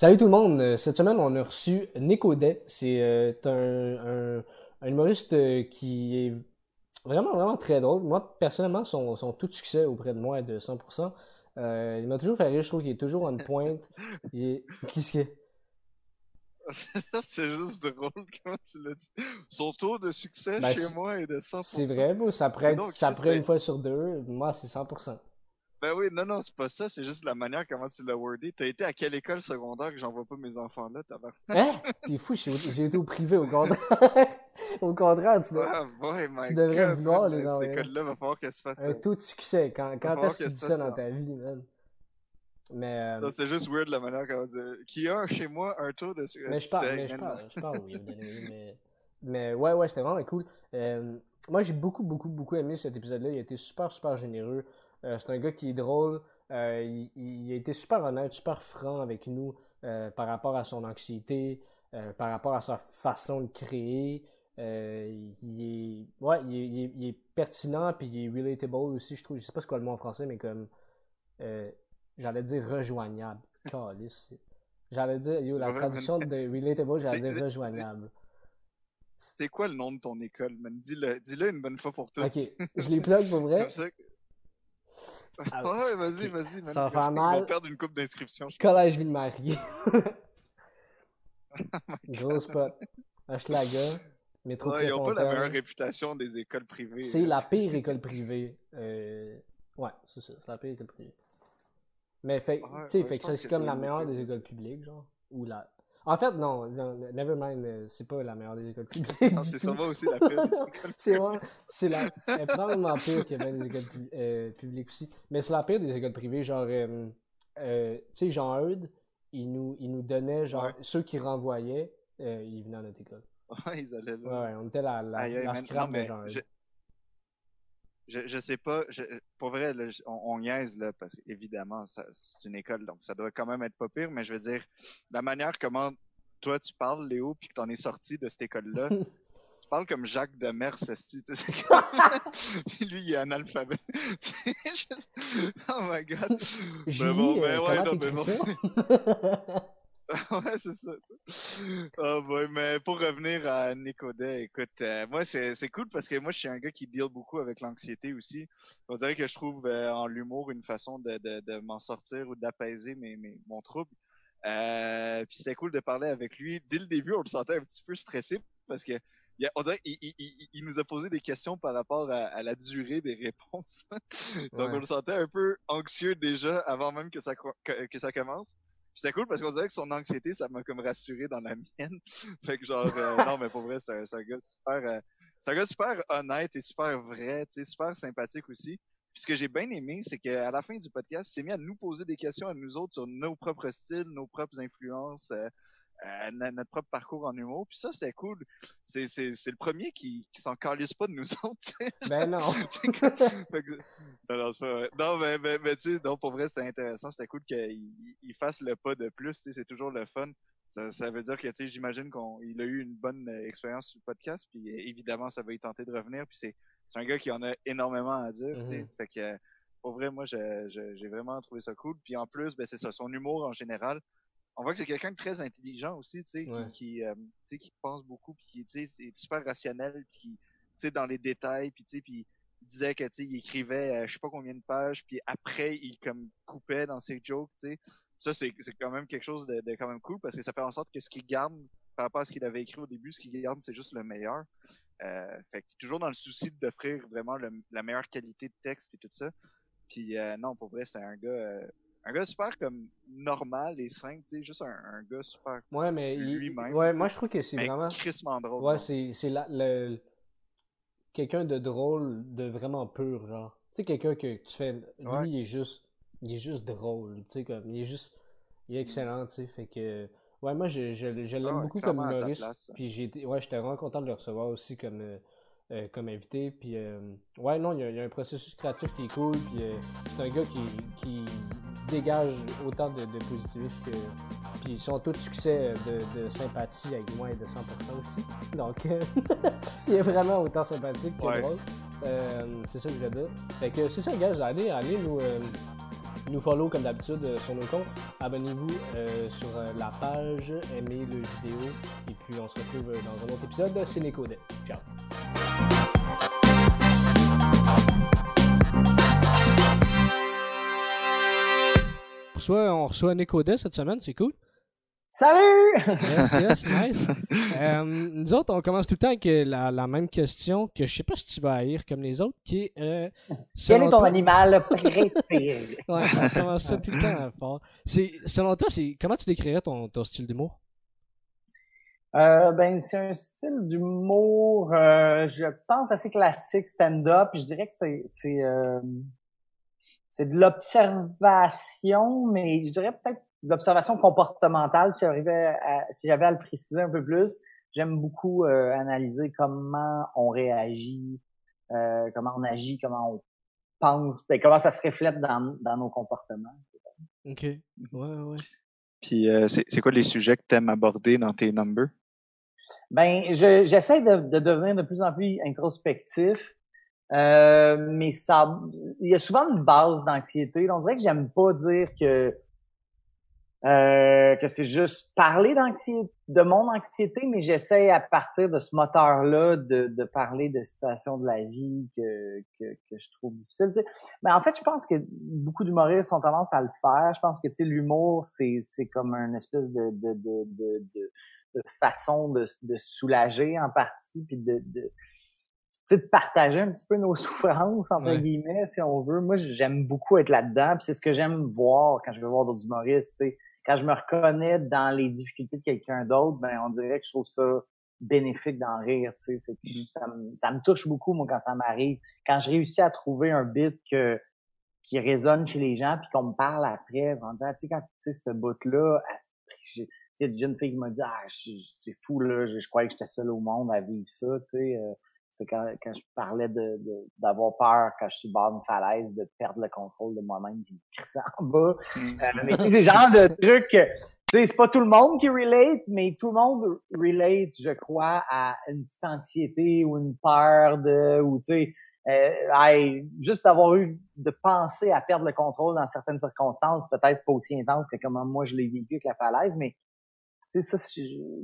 Salut tout le monde. Cette semaine, on a reçu Nico Day. C'est euh, un, un, un humoriste euh, qui est vraiment, vraiment très drôle. Moi, personnellement, son, son tout succès auprès de moi est de 100%. Euh, il m'a toujours fait rire. Je trouve qu'il est toujours en pointe. Qu'est-ce qu'il c'est juste drôle comment tu l'as dit. Son taux de succès Ben, chez moi est de 100%. C'est vrai, moi, ça ça prend une c'est- fois sur deux. Moi, c'est 100%. Ben oui, non, non, c'est pas ça, c'est juste la manière comment tu l'as wordé. T'as été à quelle école secondaire que j'envoie pas mes enfants là, tabarnak? Hein? T'es fou, j'ai été au privé, au contraire. au contraire, tu dois... Ah, my tu devrais God, vouloir les Cette envoyer. école-là, va falloir qu'elle se fasse. Un taux de succès. Quand, quand est-ce que tu ça dans ta vie, man? Mais, euh, c'est juste weird la manière comment dire. Qui a chez moi un taux de succès. mais je parle, mais je parle, je parle, oui, mais, mais ouais, ouais, c'était vraiment cool. Euh, moi, j'ai beaucoup, beaucoup, beaucoup aimé cet épisode-là. Il a été super, super généreux. Euh, c'est un gars qui est drôle. Euh, il, il a été super honnête, super franc avec nous euh, par rapport à son anxiété, par rapport à sa façon de créer. Euh, il est, ouais, il est, il est- il est pertinent puis il est relatable aussi, je trouve. Je sais pas c'est quoi le mot en français, mais comme, euh, j'allais dire rejoignable. Calisse. J'allais dire, yo, la traduction de relatable, j'allais dire rejoignable. C'est quoi le nom de ton école, man? Dis-le, dis-le une bonne fois pour toutes. Ok, je les plug pour vrai. Comme ça. Ah, ouais, vas-y, vas-y. Ça va faire mal. vont perdre une coupe d'inscription. Collège Ville-Marie. Oh Gros spot. Hochelaga. Métro Ouais, ils ont pas la meilleure réputation des écoles privées. C'est la pire école privée. Euh, Ouais, c'est ça. C'est la pire école privée. Mais fait, Ouais, ouais, fait que c'est comme la meilleure des écoles publiques, genre. Ou la... En fait, non, non, never mind, euh, c'est pas la meilleure des écoles publiques. Non, c'est sûrement aussi la pire des écoles. C'est vrai, c'est la... Elle est probablement pire qu'il y avait des écoles pu- euh, publiques aussi. Mais c'est la pire des écoles privées, genre, euh, euh, tu sais, Jean Eudes, il nous, il nous donnait, genre, Ouais. ceux qui renvoyaient, euh, ils venaient à notre école. Ouais, ils allaient Ouais, là. ouais, on était la, la, Aïe, la scrap mais je, je, je sais pas, je, pour vrai, là, on, on niaise, là, parce qu'évidemment, c'est une école, donc ça doit quand même être pas pire, mais je veux dire, la manière comment toi tu parles, Léo, puis que t'en es sorti de cette école-là, tu parles comme Jacques Demers, esti, tu sais, comme... Puis lui, il est je- oh my god. Julie, bon, euh, ben ouais, comment non, mais bon. ouais, c'est ça. Ah boy, mais pour revenir à Nicodet, écoute, euh, moi c'est c'est cool parce que moi je suis un gars qui deal beaucoup avec l'anxiété aussi. On dirait que je trouve euh, en l'humour une façon de, de, de m'en sortir ou d'apaiser mes, mes, mon trouble. Euh, puis c'était cool de parler avec lui. Dès le début, on le sentait un petit peu stressé parce que on dirait qu'il il, il- il nous a posé des questions par rapport à, à la durée des réponses. Donc Ouais. on le sentait un peu anxieux déjà avant même que ça, que ça commence. C'était cool parce qu'on dirait que son anxiété, ça m'a comme rassuré dans la mienne. fait que genre, euh, non, mais pour vrai, c'est un, c'est un gars super, euh, c'est un gars super honnête et super vrai, tu sais, super sympathique aussi. Puis ce que j'ai bien aimé, c'est qu'à la fin du podcast, il s'est mis à nous poser des questions à nous autres sur nos propres styles, nos propres influences, euh, euh, no- notre propre parcours en humour. Puis ça, c'était cool. C'est, c'est, c'est le premier qui, qui s'en calisse pas de nous autres. ben non. Non, non, c'est pas vrai. Non, mais, mais, mais tu sais, donc pour vrai, c'était intéressant. C'était cool qu'il il- il fasse le pas de plus. C'est toujours le fun. Ça, ça veut dire que, tu sais, j'imagine qu'il a eu une bonne euh, expérience sur le podcast. Puis euh, évidemment, ça va y tenter de revenir. Puis c'est, c'est un gars qui en a énormément à dire, tu sais. Mhm. Fait que, euh, pour vrai, moi, je- je- j'ai vraiment trouvé ça cool. Puis en plus, ben, c'est ça, son humour en général. On voit que c'est quelqu'un de très intelligent aussi, tu sais, qui- Ouais. qui, euh, tu sais, qui pense beaucoup, puis qui, tu sais, c'est super rationnel, puis qui, tu sais, dans les détails, puis tu sais, puis il disait que tu sais, il écrivait euh, je sais pas combien de pages, puis après il comme coupait dans ses jokes, tu sais. Ça c'est c'est quand même quelque chose de, de quand même cool parce que ça fait en sorte que ce qu'il garde par rapport à ce qu'il avait écrit au début, ce qu'il garde c'est juste le meilleur. Euh, fait que toujours dans le souci d'offrir vraiment le- la meilleure qualité de texte puis tout ça. Puis euh, non, pour vrai, c'est un gars euh, un gars super comme normal et simple, tu sais, juste un, un gars super Ouais, mais Lui-même, ouais, moi je trouve que c'est vraiment. crissement drôle. Ouais, c'est c'est la- le quelqu'un de drôle, de vraiment pur, genre. Tu sais, quelqu'un que tu fais. Lui, Ouais. il est juste. Il est juste drôle. Tu sais, comme. Il est juste. Il est excellent, tu sais. Fait que. Ouais, moi, je, je, je l'aime Ah beaucoup comme humoriste. Puis été. Ouais, j'étais vraiment content de le recevoir aussi comme. euh, euh, comme invité, puis euh, ouais, non, il y, y a un processus créatif qui est cool, puis euh, c'est un gars qui, qui dégage autant de, de positivisme que. Puis son taux de succès de, de sympathie avec moi est de 100% aussi. Donc, euh, il est vraiment autant sympathique que Ouais. drôle. Euh, c'est ça que je veux dire. Fait que c'est ça, gars, allez, allez nous, euh, nous follow comme d'habitude sur nos comptes. Abonnez-vous sur la page, aimez le vidéo. Et puis on se retrouve dans un autre épisode de Cinécodet. Ciao! On reçoit, on reçoit cette semaine, c'est cool. Salut! Yes, yes, nice. Euh, nous autres, on commence tout le temps avec euh, la, même question que je sais pas si tu vas haïr comme les autres, qui est... Euh, Quel est ton animal préféré? ouais, on commence ça tout le temps fort. Selon toi, comment tu décrirais ton, ton style d'humour? Euh, ben, c'est un style d'humour, je pense, assez classique, stand-up. Je dirais que c'est... c'est de l'observation, mais je dirais peut-être l'observation comportementale, si j'arrivais si j'avais à le préciser un peu plus, j'aime beaucoup euh, analyser comment on réagit, euh, comment on agit, comment on pense, et ben, comment ça se reflète dans, dans nos comportements. OK. Ouais, ouais. Puis euh, c'est quoi les sujets que tu aimes aborder dans tes numbers? Ben, j'essaie de, de, devenir de plus en plus introspectif. Mais ça, il y a souvent une base d'anxiété. On dirait que j'aime pas dire que euh, que c'est juste parler d'anxiété, de mon anxiété, mais j'essaie à partir de ce moteur-là de, de parler de situations de la vie que, que, que je trouve difficiles. Tu. Mais en fait, je pense que beaucoup d'humoristes ont tendance à le faire. Je pense que tu sais, l'humour, c'est, c'est comme une espèce de, de, de, de, de façon de, de soulager en partie, puis de, de de partager un petit peu nos souffrances, entre guillemets, si on veut. Moi, j'aime beaucoup être là-dedans, puis c'est ce que j'aime voir quand je vais voir d'autres humoristes, tu sais quand je me reconnais dans les difficultés de quelqu'un d'autre, ben on dirait que je trouve ça bénéfique d'en rire, tu sais. Ça, me, ça me touche beaucoup, moi, quand ça m'arrive. Quand je réussis à trouver un bit que, qui résonne chez les gens, puis qu'on me parle après, en disant, tu sais, quand tu sais, ce bout-là, il y a une jeune fille qui m'a dit, ah, c'est fou, là, je, je croyais que j'étais seul au monde à vivre ça, tu sais. Euh, quand, quand je parlais de, d'avoir peur quand je suis bas d'une falaise, de perdre le contrôle de moi-même puis de en bas. Mm. Euh, mais c'est genre de trucs, tu sais, c'est pas tout le monde qui relate, mais tout le monde relate, je crois, à une petite anxiété ou une peur de, ou tu sais, euh, juste avoir eu de penser à perdre le contrôle dans certaines circonstances, peut-être pas aussi intense que comment moi je l'ai vécu avec la falaise, mais c'est ça,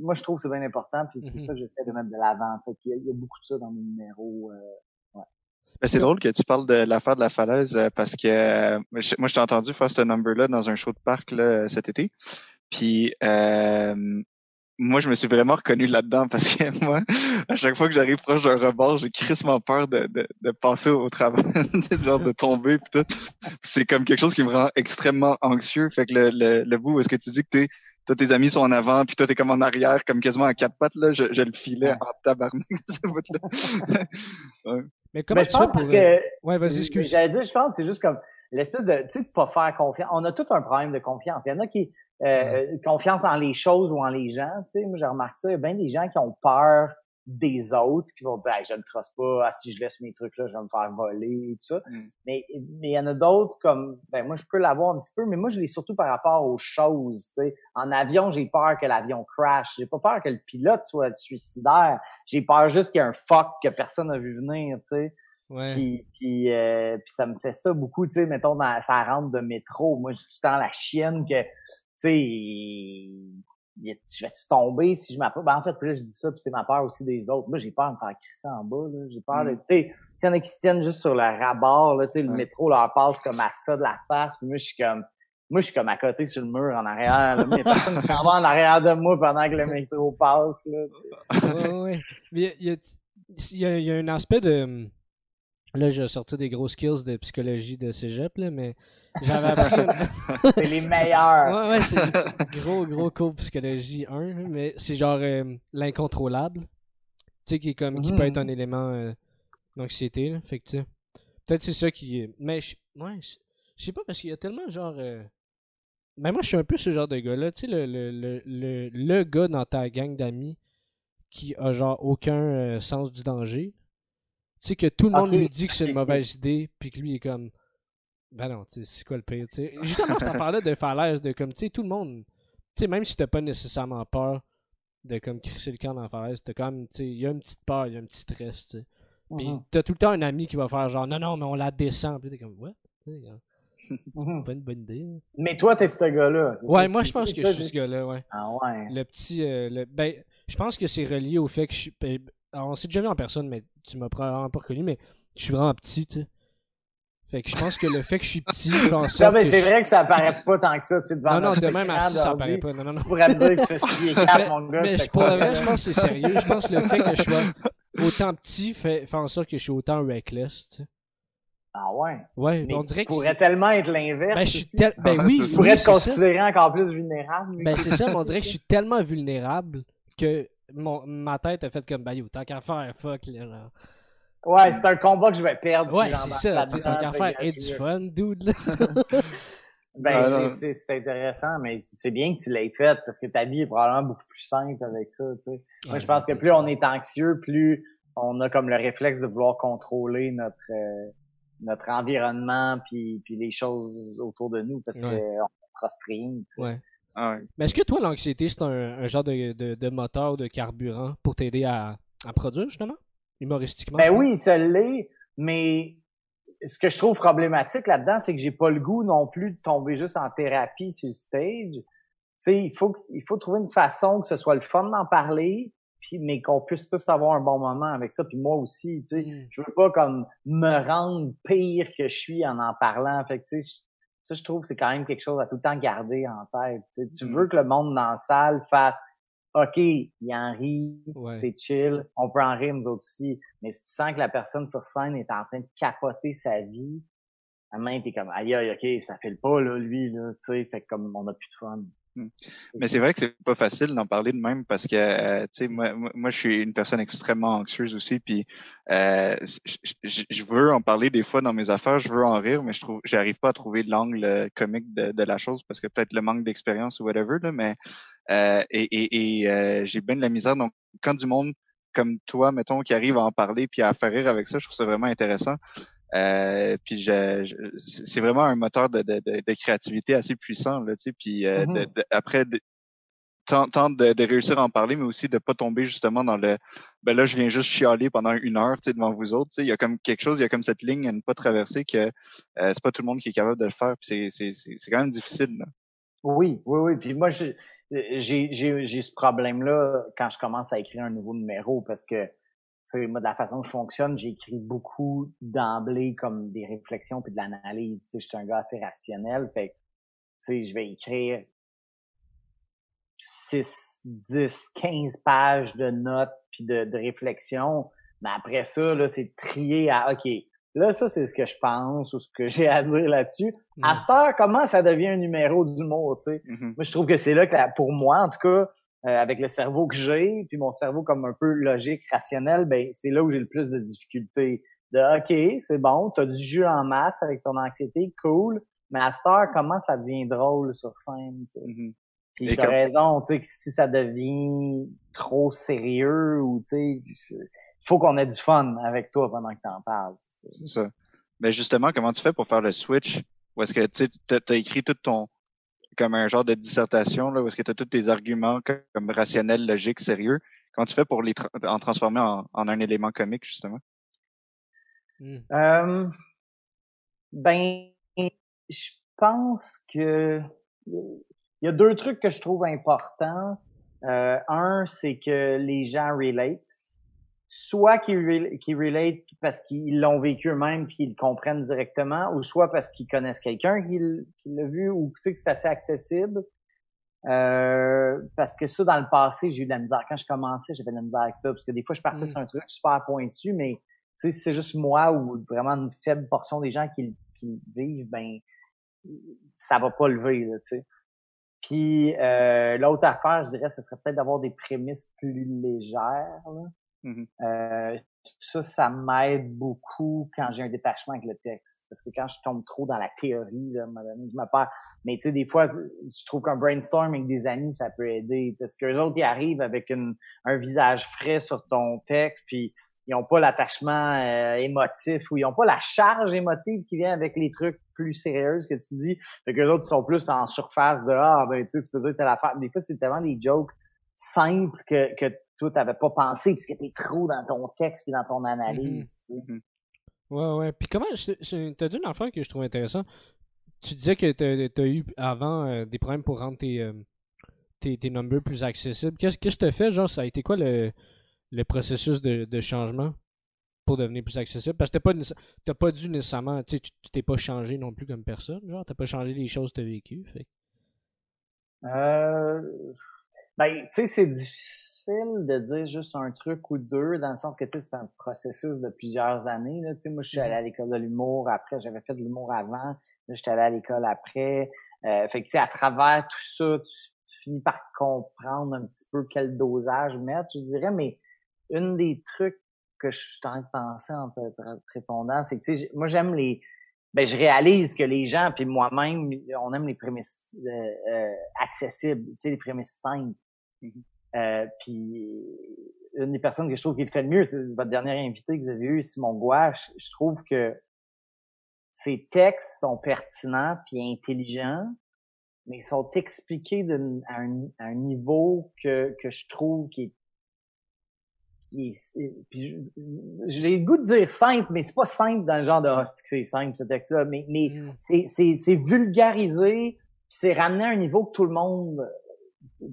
moi je trouve que c'est bien important, puis c'est mm-hmm. ça que j'essaie de mettre de l'avant. Il, y a beaucoup de ça dans mes numéros. Euh, ouais. Ben, c'est drôle que tu parles de l'affaire de la falaise euh, parce que euh, moi je t'ai entendu faire ce number-là dans un show de parc là, cet été. Puis euh, moi, je me suis vraiment reconnu là-dedans parce que moi, à chaque fois que j'arrive proche d'un rebord, j'ai crissement peur de, de, de, passer au travail, genre de tomber pis tout. C'est comme quelque chose qui me rend extrêmement anxieux. Fait que le, le, le bout où est-ce que tu dis que t'es toi tes amis sont en avant, puis toi t'es comme en arrière, comme quasiment à quatre pattes là. Je, je le filais en tabarnak ce bout-là. ouais. Mais comment tu fais pour... que, ouais, vas-y, excuse. J'allais dire, je pense, c'est juste comme l'espèce de, tu sais, de pas faire confiance. On a tout un problème de confiance. Il y en a qui euh, confiance en les choses ou en les gens. Tu sais, moi j'ai remarqué ça. Il y a bien des gens qui ont peur des autres qui vont dire je ne trosse pas, ah, si je laisse mes trucs là, je vais me faire voler et tout ça. Mm. Mais mais il y en a d'autres comme ben moi je peux l'avoir un petit peu, mais moi je l'ai surtout par rapport aux choses. sais En avion, j'ai peur que l'avion crash. J'ai pas peur que le pilote soit suicidaire. J'ai peur juste qu'il y ait un fuck que personne n'a vu venir, tu sais. Ouais. Puis, puis, euh, puis, ça me fait ça beaucoup, tu sais, mettons, dans, ça rentre de métro. Moi, j'ai tout le temps la chienne que, tu sais, je vais-tu tomber si je m'approche? Ben, en fait, plus je dis ça, puis c'est ma peur aussi des autres. Moi, j'ai peur de me faire crisser en bas, là. J'ai peur de, mm. tu sais, il y en a qui se tiennent juste sur le rabord, là, tu sais, le métro leur passe comme à ça de la face, puis moi, je suis comme, moi, je suis comme à côté sur le mur en arrière, là. Mais personne qui va en arrière de moi pendant que le métro passe, là, Oui, oui. Il y a, il y a, il y a un aspect de, Là, j'ai sorti des gros skills de psychologie de cégep, là, mais j'avais appris. c'est les meilleurs! Ouais, ouais, c'est gros, gros cours psychologie 1, mais c'est genre euh, l'incontrôlable. Tu sais, qui, est comme, qui peut être un mm. élément euh, d'anxiété, là. Fait que, tu sais, peut-être c'est ça qui. Mais, je... ouais, je sais pas, parce qu'il y a tellement genre. Euh... Mais moi, je suis un peu ce genre de gars-là. Tu sais, le, le, le, le, le gars dans ta gang d'amis qui a genre aucun euh, sens du danger sais, que tout le monde lui dit que c'est une mauvaise idée, puis que lui il est comme. Ben non, tu sais, c'est quoi le pire, tu sais? Justement, cette affaire-là de falaise, de comme, tu sais, tout le monde. Tu sais, même si t'as pas nécessairement peur de comme crisser le camp dans la falaise, t'as quand même, tu sais, il y a une petite peur, il y a un petit stress, tu sais. Puis mm-hmm. t'as tout le temps un ami qui va faire genre, non, non, mais on la descend. Puis t'es comme, what? pas une bonne idée. Mais toi, t'es ce gars-là. Ouais, moi, je pense que je suis ce gars-là, ouais. Ah ouais. Le petit. euh, le... Ben, je pense que c'est relié au fait que je suis. Alors, on s'est déjà vu en personne, mais tu m'as probablement pas reconnu, mais je suis vraiment petit, tu sais. Fait que je pense que le fait que je suis petit fait en Non, sorte. mais que c'est je- vrai que ça apparaît pas tant que ça, tu sais, devant Non, non, de même assis, ça apparaît pas. Non, non, non. Tu pourrais me dire que tu fais 6 pieds 4, mon gars. Mais je- pour le vrai, je pense que c'est sérieux. Je pense que le fait que je sois autant petit fait, fait en sorte que je suis autant reckless, tu sais. Ah ouais? Ouais, Mais on dirait que. pourrais c'est- tellement être l'inverse. Ben, je suis aussi. tel- ben oui, Tu pourrais oui, te ça. considérer encore plus vulnérable. Ben, c'est ça, mais on dirait que je suis tellement vulnérable que mon, ma tête a fait comme, ben, yo, tant qu'à faire, fuck, là. genre. Ouais, c'est un combat que je vais perdre. si Ouais, c'est ça, tant qu'à faire, et du fun, dude, là. Ben, Ah, c'est- non. c'est c'est intéressant, mais c'est bien que tu l'aies fait parce que ta vie est probablement beaucoup plus simple avec ça, tu sais. Moi, Ouais, je pense que plus on est anxieux, plus on a comme le réflexe de vouloir contrôler notre euh, notre environnement puis, puis les choses autour de nous parce Ouais. qu'on ne rien. tu sais. Ouais. Ah ouais. Mais est-ce que toi, l'anxiété, c'est un, un genre de, de, de moteur ou de carburant pour t'aider à, à produire, justement? Humoristiquement? Ben oui, ça l'est, mais ce que je trouve problématique là-dedans, c'est que j'ai pas le goût non plus de tomber juste en thérapie sur le stage. Tu sais, il faut, il faut trouver une façon que ce soit le fun d'en parler, puis, mais qu'on puisse tous avoir un bon moment avec ça, puis moi aussi, tu sais. Mm. Je veux pas comme me rendre pire que je suis en en parlant. Fait que, tu sais, je- ça, je trouve que c'est quand même quelque chose à tout le temps garder en tête. Tu Mm. veux que le monde dans la salle fasse OK, il en rit, Ouais. c'est chill, on peut en rire nous autres aussi. Mais si tu sens que la personne sur scène est en train de capoter sa vie, à main, t'es comme aïe aïe, ok, ça fait le pas, là, lui, là, tu sais, fait comme on a plus de fun. Hmm. Mais c'est vrai que c'est pas facile d'en parler de même parce que euh, tu sais moi, moi je suis une personne extrêmement anxieuse aussi puis euh, je, je- je veux en parler des fois dans mes affaires je veux en rire mais je trouve j'arrive pas à trouver l'angle euh, comique de, de la chose parce que peut-être le manque d'expérience ou whatever là mais euh, et, et, et euh, j'ai bien de la misère. Donc quand du monde comme toi mettons qui arrive à en parler puis à faire rire avec ça je trouve ça vraiment intéressant euh, puis je, je- c'est vraiment un moteur de, de, de, de créativité assez puissant là, tu sais. Puis euh, Mhm. de- de- après, de, tente, de, de réussir à en parler, mais aussi de pas tomber justement dans le. Ben là, je viens juste chialer pendant une heure, tu sais, devant vous autres. Tu sais, il y a comme quelque chose, il y a comme cette ligne à ne pas traverser que euh, c'est pas tout le monde qui est capable de le faire. Puis c'est c'est c'est c'est quand même difficile. Là. Oui, oui, oui. Puis moi, j'ai j'ai j'ai j'ai ce problème-là quand je commence à écrire un nouveau numéro parce que sais, moi, de la façon que je fonctionne, j'écris beaucoup d'emblée comme des réflexions puis de l'analyse. Tu sais, je suis un gars assez rationnel. Fait tu sais, je vais écrire 6, 10, 15 pages de notes puis de, de réflexions. Mais après ça, là, c'est trié à OK. Là, ça, c'est ce que je pense ou ce que j'ai à dire là-dessus. À Ouais. cette heure, comment ça devient un numéro d'humour, tu sais? Mhm. Moi, je trouve que c'est là que, pour moi, en tout cas, euh, avec le cerveau que j'ai, puis mon cerveau comme un peu logique, rationnel, ben c'est là où j'ai le plus de difficultés. De OK, c'est bon, t'as du jus en masse avec ton anxiété, cool. Mais à cette heure, comment ça devient drôle sur scène, tu. Puis Et t'as comme- raison, tu sais, que si ça devient trop sérieux ou, tu sais, faut qu'on ait du fun avec toi pendant que t'en parles. c'est ça. C'est ça. Mais justement, comment tu fais pour faire le switch? Ou est-ce que tu as, écrit tout ton comme un genre de dissertation, là, où est-ce que tu as tous tes arguments comme, comme rationnels, logiques, sérieux? Comment tu fais pour les tra- en transformer en, en un élément comique, justement? Mm. Euh, ben, je pense que il y a deux trucs que je trouve importants. Euh, un, c'est que les gens relate. Soit qu'ils rel- qu'ils relate parce qu'ils l'ont vécu eux-mêmes puis ils le comprennent directement, ou soit parce qu'ils connaissent quelqu'un qui, l'a vu ou tu sais que c'est assez accessible. Euh, parce que ça, dans le passé, j'ai eu de la misère. Quand je commençais, j'avais de la misère avec ça. Parce que des fois, je partais Mm. sur un truc super pointu, mais tu sais, si c'est juste moi ou vraiment une faible portion des gens qui, le- qui vivent, ben ça va pas lever, là, tu sais. Puis euh, l'autre affaire, je dirais, ce serait peut-être d'avoir des prémices plus légères. là. Euh, ça, ça m'aide beaucoup quand j'ai un détachement avec le texte. Parce que quand je tombe trop dans la théorie, là, je me perds. Mais tu sais, des fois, je trouve qu'un brainstorm avec des amis, ça peut aider. Parce que les autres, ils arrivent avec une, un visage frais sur ton texte, puis ils ont pas l'attachement euh, émotif ou ils ont pas la charge émotive qui vient avec les trucs plus sérieux que tu dis. Fait que les autres, ils sont plus en surface de Ah, ben, tu sais, dire telle affaire. Des fois, c'est tellement des jokes simples que, que toi, t'avais pas pensé puisque t'es trop dans ton texte puis dans ton analyse. tu sais. Ouais, ouais. Puis comment. je- je- T'as dit une affaire que je trouve intéressant. tu disais que tu as eu avant euh, des problèmes pour rendre tes, tes, tes numbers plus accessibles. Qu'est-ce que tu as fait, genre, ça a été quoi le, le processus de, de changement pour devenir plus accessible? Parce que t'as pas, pas dû nécessairement, tu t'es pas changé non plus comme personne, genre, t'as pas changé les choses que t'as vécues, fait. Euh, ben, tu sais, c'est difficile de dire juste un truc ou deux, dans le sens que, tu sais, c'est un processus de plusieurs années, là, tu sais, moi, je suis allé à mm-hmm. l'école de l'humour, après, j'avais fait de l'humour avant, là, j'étais allé à l'école après, euh, fait que, tu sais, à travers tout ça, tu, tu, finis par comprendre un petit peu quel dosage mettre, je dirais, mais une des trucs que je suis en train de penser en te, répondant, c'est que, tu sais, moi, j'aime les, ben, je réalise que les gens, puis moi-même, on aime les prémices euh, euh, accessibles, tu sais, les prémices simples. Mm-hmm. Euh, puis une des personnes que je trouve qui le fait le mieux, c'est votre dernier invité que vous avez eu, Simon Gouache. Je trouve que ses textes sont pertinents puis intelligents, mais ils sont expliqués à un, à un niveau que, que je trouve qui est j'ai le goût de dire simple, mais c'est pas simple dans le genre de oh, c'est simple ce texte-là, mais, mais mm. c'est vulgarisé, c'est ramené à un niveau que tout le monde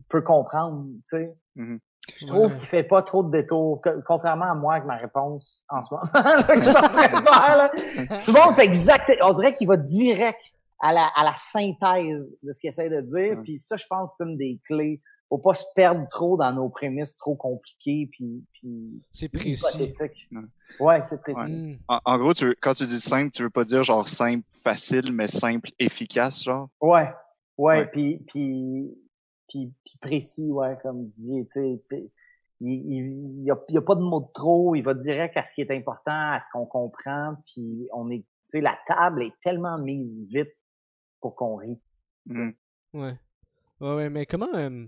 peut comprendre, tu sais. Mm-hmm. Je trouve qu'il fait pas trop de détours, contrairement à moi avec ma réponse en ce moment. Souvent, on fait exact, on dirait qu'il va direct à la, à la synthèse de ce qu'il essaie de dire, puis ça, je pense, c'est une des clés faut pas se perdre trop dans nos prémices trop compliquées puis, puis c'est précis. Ouais, c'est précis. Hmm. En, gros, tu quand tu dis simple, tu veux pas dire genre simple, facile, mais simple, efficace, genre? Ouais, ouais, puis puis puis, précis, ouais, comme dit, tu sais. Il, il, y a, il y a pas de mots de trop, il va direct à ce qui est important, à ce qu'on comprend, puis on est, tu sais, la table est tellement mise vite pour qu'on rit. Hmm. Ouais. Ouais, ouais, mais comment, euh,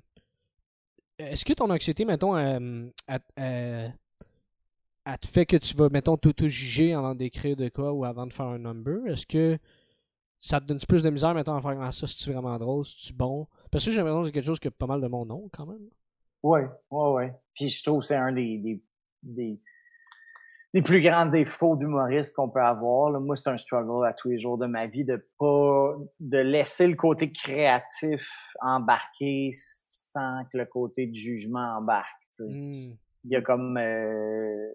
est-ce que ton anxiété, mettons, euh, euh, te fait que tu vas, mettons, tout, juger avant d'écrire de quoi ou avant de faire un number? Est-ce que ça te donne plus de misère, mettons, à faire ah, ça, si tu vraiment drôle, si tu bon? Parce que j'ai l'impression que c'est quelque chose que pas mal de monde ont, quand même. Ouais, ouais, ouais. Puis je trouve que c'est un des, des, des, plus grands défauts d'humoriste qu'on peut avoir. Moi, c'est un struggle à tous les jours de ma vie de pas, de laisser le côté créatif embarquer sans que le côté de jugement embarque. Hmm. Il y a comme, euh,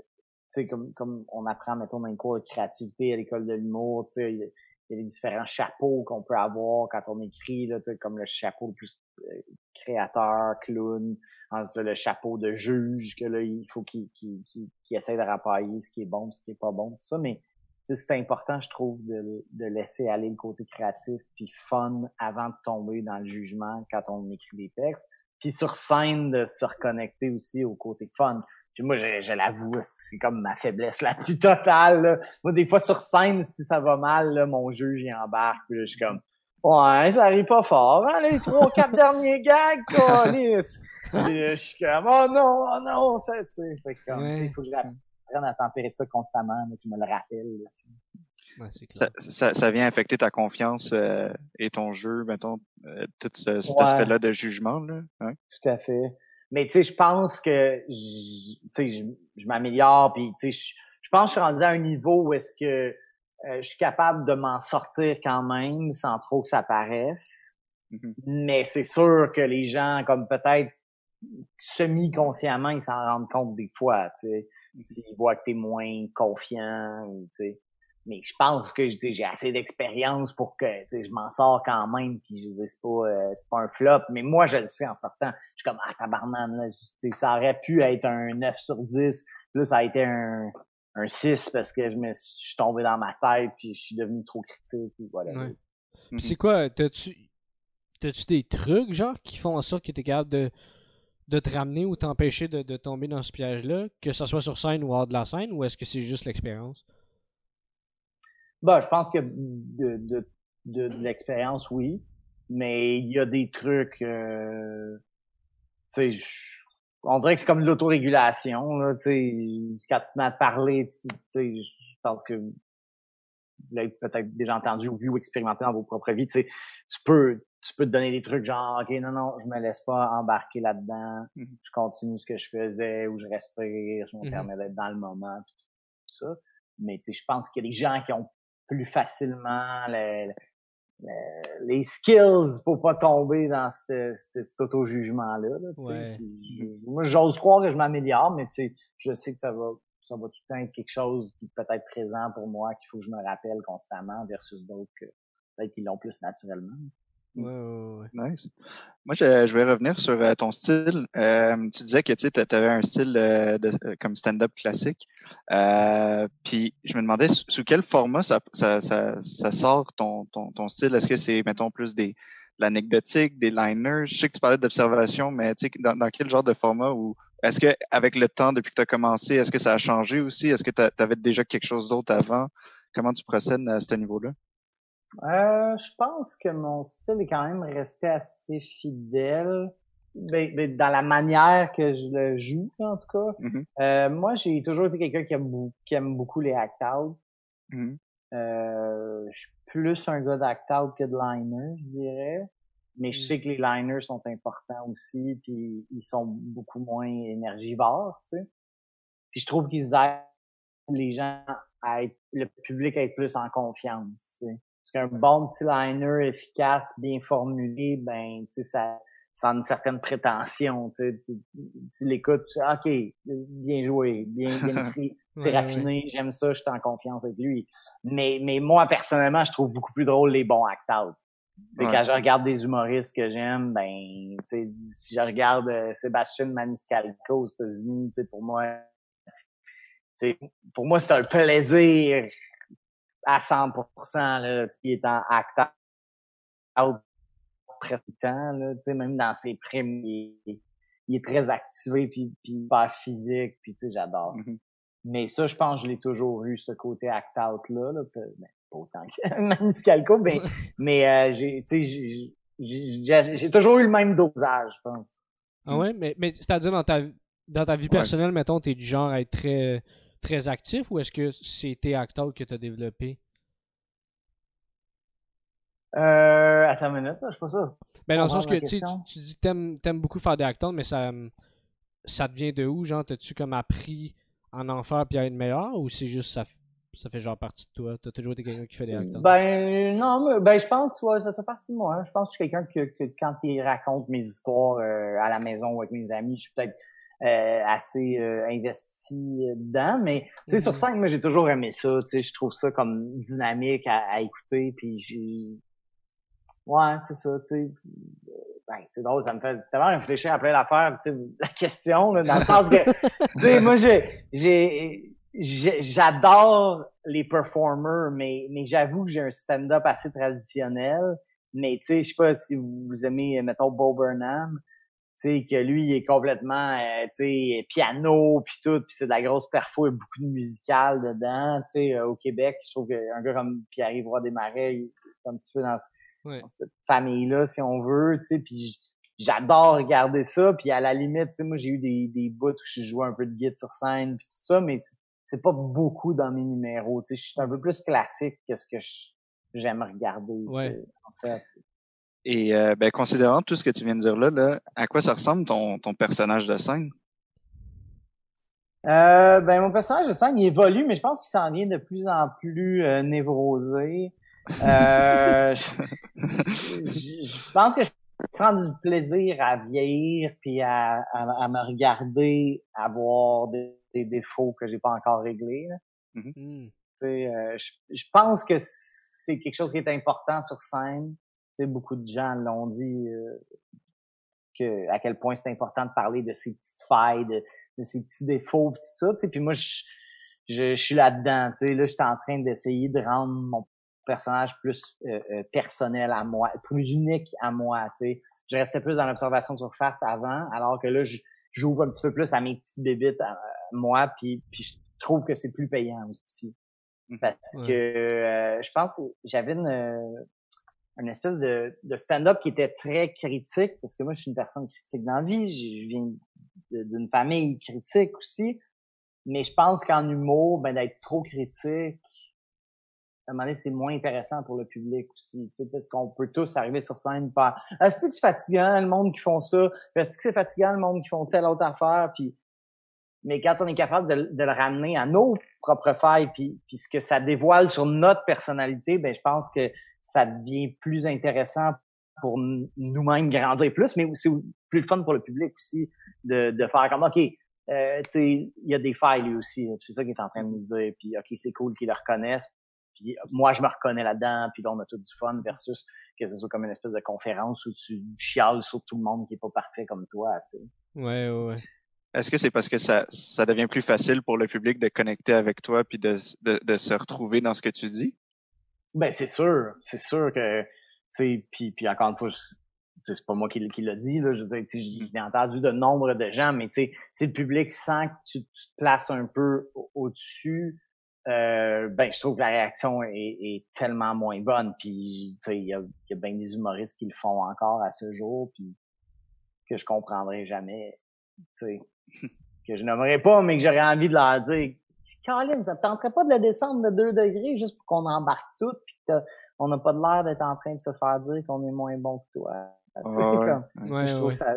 tu sais, comme, comme on apprend, mettons, dans les cours de créativité à l'école de l'humour, tu sais, il y, a les différents chapeaux qu'on peut avoir quand on écrit, là, comme le chapeau plus euh, créateur, clown, le chapeau de juge, que là, il faut qu'il qu'il qu'il essaie de rapailler ce qui est bon, ce qui est pas bon, tout ça, mais c'est important, je trouve, de, de laisser aller le côté créatif puis fun avant de tomber dans le jugement quand on écrit des textes. Puis sur scène, de se reconnecter aussi au côté fun. Puis moi, je, je l'avoue, c'est comme ma faiblesse la plus totale. Moi, des fois, sur scène, si ça va mal, là, mon juge, il embarque. Puis là, je suis comme, ouais, ça arrive pas fort. Hein, les trois, quatre derniers gags, calice. Puis je suis comme, oh non, oh non, ça, tu sais. Fait comme, il faut que j'apprenne à tempérer ça constamment, mais tu me le rappelles. ça, ça, vient affecter ta confiance euh, et ton jeu, mettons, euh, tout ce, cet aspect-là de jugement. Là. Hein? Tout à fait. Mais tu sais, je pense que je, je m'améliore, puis tu sais, je, pense que je suis rendu à un niveau où est-ce que euh, je suis capable de m'en sortir quand même sans trop que ça paraisse. Mm-hmm. Mais c'est sûr que les gens, comme peut-être semi-consciemment, ils s'en rendent compte des fois, tu sais. Mm-hmm. S'ils voient que t'es moins confiant, tu sais mais je pense que j'ai assez d'expérience pour que je m'en sors quand même puis je c'est pas euh, c'est pas un flop mais moi je le sais en sortant je suis comme ah tabarnan là ça aurait pu être un 9 sur 10 là ça a été un un 6 parce que je me suis tombé dans ma tête puis je suis devenu trop critique puis voilà mhm. c'est quoi t'as-tu t'as-tu des trucs genre qui font en sorte que tu es capable de de te ramener ou t'empêcher de, de tomber dans ce piège-là, que ce soit sur scène ou hors de la scène, ou est-ce que c'est juste l'expérience? Bah, je pense que de, de, de, l'expérience, oui. Mais il y a des trucs, euh, tu sais, on dirait que c'est comme de l'autorégulation, là, tu sais, quand tu te mets à parler, tu sais, je pense que vous l'avez peut-être déjà entendu ou vu ou expérimenté dans vos propres vies, tu sais, tu peux, tu peux te donner des trucs genre, OK, non, non, je me laisse pas embarquer là-dedans, mm-hmm. je continue ce que je faisais ou je respire, je me mm-hmm. permets d'être dans le moment, tout ça. Mais, tu sais, je pense qu'il y a des gens qui ont plus facilement le, les skills, faut pas tomber dans cet auto-jugement-là. Moi, j'ose croire que je m'améliore, mais je sais que ça va, ça va tout le temps être quelque chose qui peut être présent pour moi, qu'il faut que je me rappelle constamment versus d'autres que peut-être qui l'ont plus naturellement. Ouais, Nice. Moi, je, je, vais revenir sur euh, ton style. Euh, tu disais que tu avais un style euh, de, comme stand-up classique. puis je me demandais sous, quel format ça, ça, ça, ça sort ton, ton, style? Est-ce que c'est, mettons, plus des l'anecdotique, des liners? Je sais que tu parlais d'observation, mais dans, dans, quel genre de format ou est-ce que avec le temps, depuis que tu as commencé, est-ce que ça a changé aussi? Est-ce que tu avais déjà quelque chose d'autre avant? Comment tu procèdes à ce niveau-là? Euh, je pense que mon style est quand même resté assez fidèle. Ben, ben, dans la manière que je le joue, en tout cas. Mm-hmm. euh, moi, j'ai toujours été quelqu'un qui, aime, qui aime beaucoup les act-out. Mm-hmm. euh, je suis plus un gars d'act-out que de liner, je dirais. Mais je mm. sais que les liners sont importants aussi, puis ils sont beaucoup moins énergivores, tu sais. Puis je trouve qu'ils aident les gens à être, le public à être plus en confiance, tu sais. Parce qu'un bon petit liner efficace, bien formulé, ben, tu sais, ça, ça a une certaine prétention. Tu, tu l'écoutes, tu OK, bien joué, bien, bien écrit, c'est raffiné, j'aime ça, je suis en confiance avec lui. Mais, mais moi, personnellement, je trouve beaucoup plus drôle les bons act-out. Quand je regarde des humoristes que j'aime, ben, si je regarde euh, Sébastien Maniscalco aux États-Unis, pour moi, pour moi, c'est un plaisir à 100%, là, il est en act out près tout le temps, là, tu sais, même dans ses primes, il, est très activé, puis, puis pas physique, puis tu sais, j'adore ça. Mm-hmm. Mais ça, je pense que je l'ai toujours eu, ce côté act-out-là, là, ben, pas autant que Maniscalco, mais, mais euh, j'ai, tu sais, j'ai toujours eu le même dosage, je pense. Ah ouais? Mais, mais c'est-à-dire dans ta, dans ta vie personnelle, mettons, t'es du genre à être très très actif ou est-ce que c'était Actal que tu as développé? Euh, attends une minute, je sais pas ça. Ben, dans le sens que tu, tu dis que t'aimes, aimes beaucoup faire des actants, mais ça, ça te vient de où? Genre, t'as-tu comme appris en en faire puis à être meilleur ou c'est juste ça, ça fait genre partie de toi? T'as toujours été quelqu'un qui fait des actants? Ben, non, ben, je pense, ouais, ça fait partie de moi. Hein. Je pense que je suis quelqu'un que, quand il raconte mes histoires euh, à la maison ou avec mes amis, je suis peut-être euh, assez euh, investi dedans. Mais tu sais, sur mm-hmm. scène, moi j'ai toujours aimé ça. Tu sais, je trouve ça comme dynamique à, écouter. Puis j'ai. Ouais, c'est ça, tu sais. Ben, c'est drôle, ça me fait tellement réfléchir à plein d'affaires, tu sais, la question, là, dans le sens que, tu sais, moi, j'ai, j'ai, j'adore les performers, mais, mais j'avoue que j'ai un stand-up assez traditionnel. Mais, tu sais, je sais pas si vous aimez, mettons, Bo Burnham sais, que lui, il est complètement, euh, tu sais, piano, puis tout, puis c'est de la grosse perfo et beaucoup de musical dedans, tu sais, euh, au Québec. Je trouve qu'un gars comme Pierre-Yves Roy-Desmarais, il est un petit peu dans, cette famille-là, si on veut, tu sais, puis j'adore regarder ça, puis à la limite, tu sais, moi, j'ai eu des, des bouts où je jouais un peu de guide sur scène, puis tout ça, mais c'est pas beaucoup dans mes numéros, tu sais, je suis un peu plus classique que ce que j'aime regarder, ouais. en fait. Et euh, ben, considérant tout ce que tu viens de dire là, là à quoi ça ressemble ton, ton personnage de scène? Euh, ben, mon personnage de scène, il évolue, mais je pense qu'il s'en vient de plus en plus euh, névrosé. Euh, je, pense que je prends du plaisir à vieillir puis à, à, me regarder avoir des, défauts que j'ai pas encore réglés. Mm-hmm. je, je pense que c'est quelque chose qui est important sur scène beaucoup de gens l'ont dit euh, que à quel point c'est important de parler de ces petites failles, de, de ces petits défauts, tout ça. Puis moi, je, je, suis là-dedans. Là, je suis en train d'essayer de rendre mon personnage plus euh, euh, personnel à moi, plus unique à moi. sais Je restais plus dans l'observation de surface avant, alors que là, j'ouvre un petit peu plus à mes petites bébites à, moi, puis, puis je trouve que c'est plus payant aussi. Mmh. Parce que je pense que j'avais une, une espèce de, stand-up qui était très critique, parce que moi, je suis une personne critique dans la vie, je viens d'une famille critique aussi, mais je pense qu'en humour, ben, d'être trop critique, à un moment donné, c'est moins intéressant pour le public aussi, parce qu'on peut tous arriver sur scène faire « Est-ce que c'est fatigant, le monde qui font ça? Est-ce que c'est fatigant, le monde qui font telle autre affaire? » Puis mais quand on est capable de, de, le ramener à nos propres failles, puis, puis ce que ça dévoile sur notre personnalité, ben je pense que ça devient plus intéressant pour nous-mêmes grandir plus, mais c'est plus fun pour le public aussi de, de faire comme, OK, euh, il y a des failles lui aussi. C'est ça qu'il est en train de nous dire. Puis, OK, c'est cool qu'ils le reconnaissent. Puis, moi, je me reconnais là-dedans. Puis là, on a tout du fun versus que ce soit comme une espèce de conférence où tu chiales sur tout le monde qui est pas parfait comme toi. sais. Ouais, ouais, ouais. Est-ce que c'est parce que ça, ça devient plus facile pour le public de connecter avec toi puis de, de, de se retrouver dans ce que tu dis? Ben, c'est sûr. C'est sûr que, tu sais, puis, puis encore une fois, c'est pas moi qui, qui l'a dit, là, je veux dire, j'ai mm. entendu de nombre de gens, mais tu sais, si le public sent que tu, te places un peu au-dessus, euh, ben, je trouve que la réaction est, est tellement moins bonne. Puis, tu sais, il y a, y a bien des humoristes qui le font encore à ce jour, puis que je comprendrai jamais, tu sais, que je n'aimerais pas, mais que j'aurais envie de leur dire, Caroline, ça te tenterait pas de la descendre de 2 degrés juste pour qu'on embarque tout, puis qu'on n'a pas de l'air d'être en train de se faire dire qu'on est moins bon que toi. comme, ouais, ouais. Ça,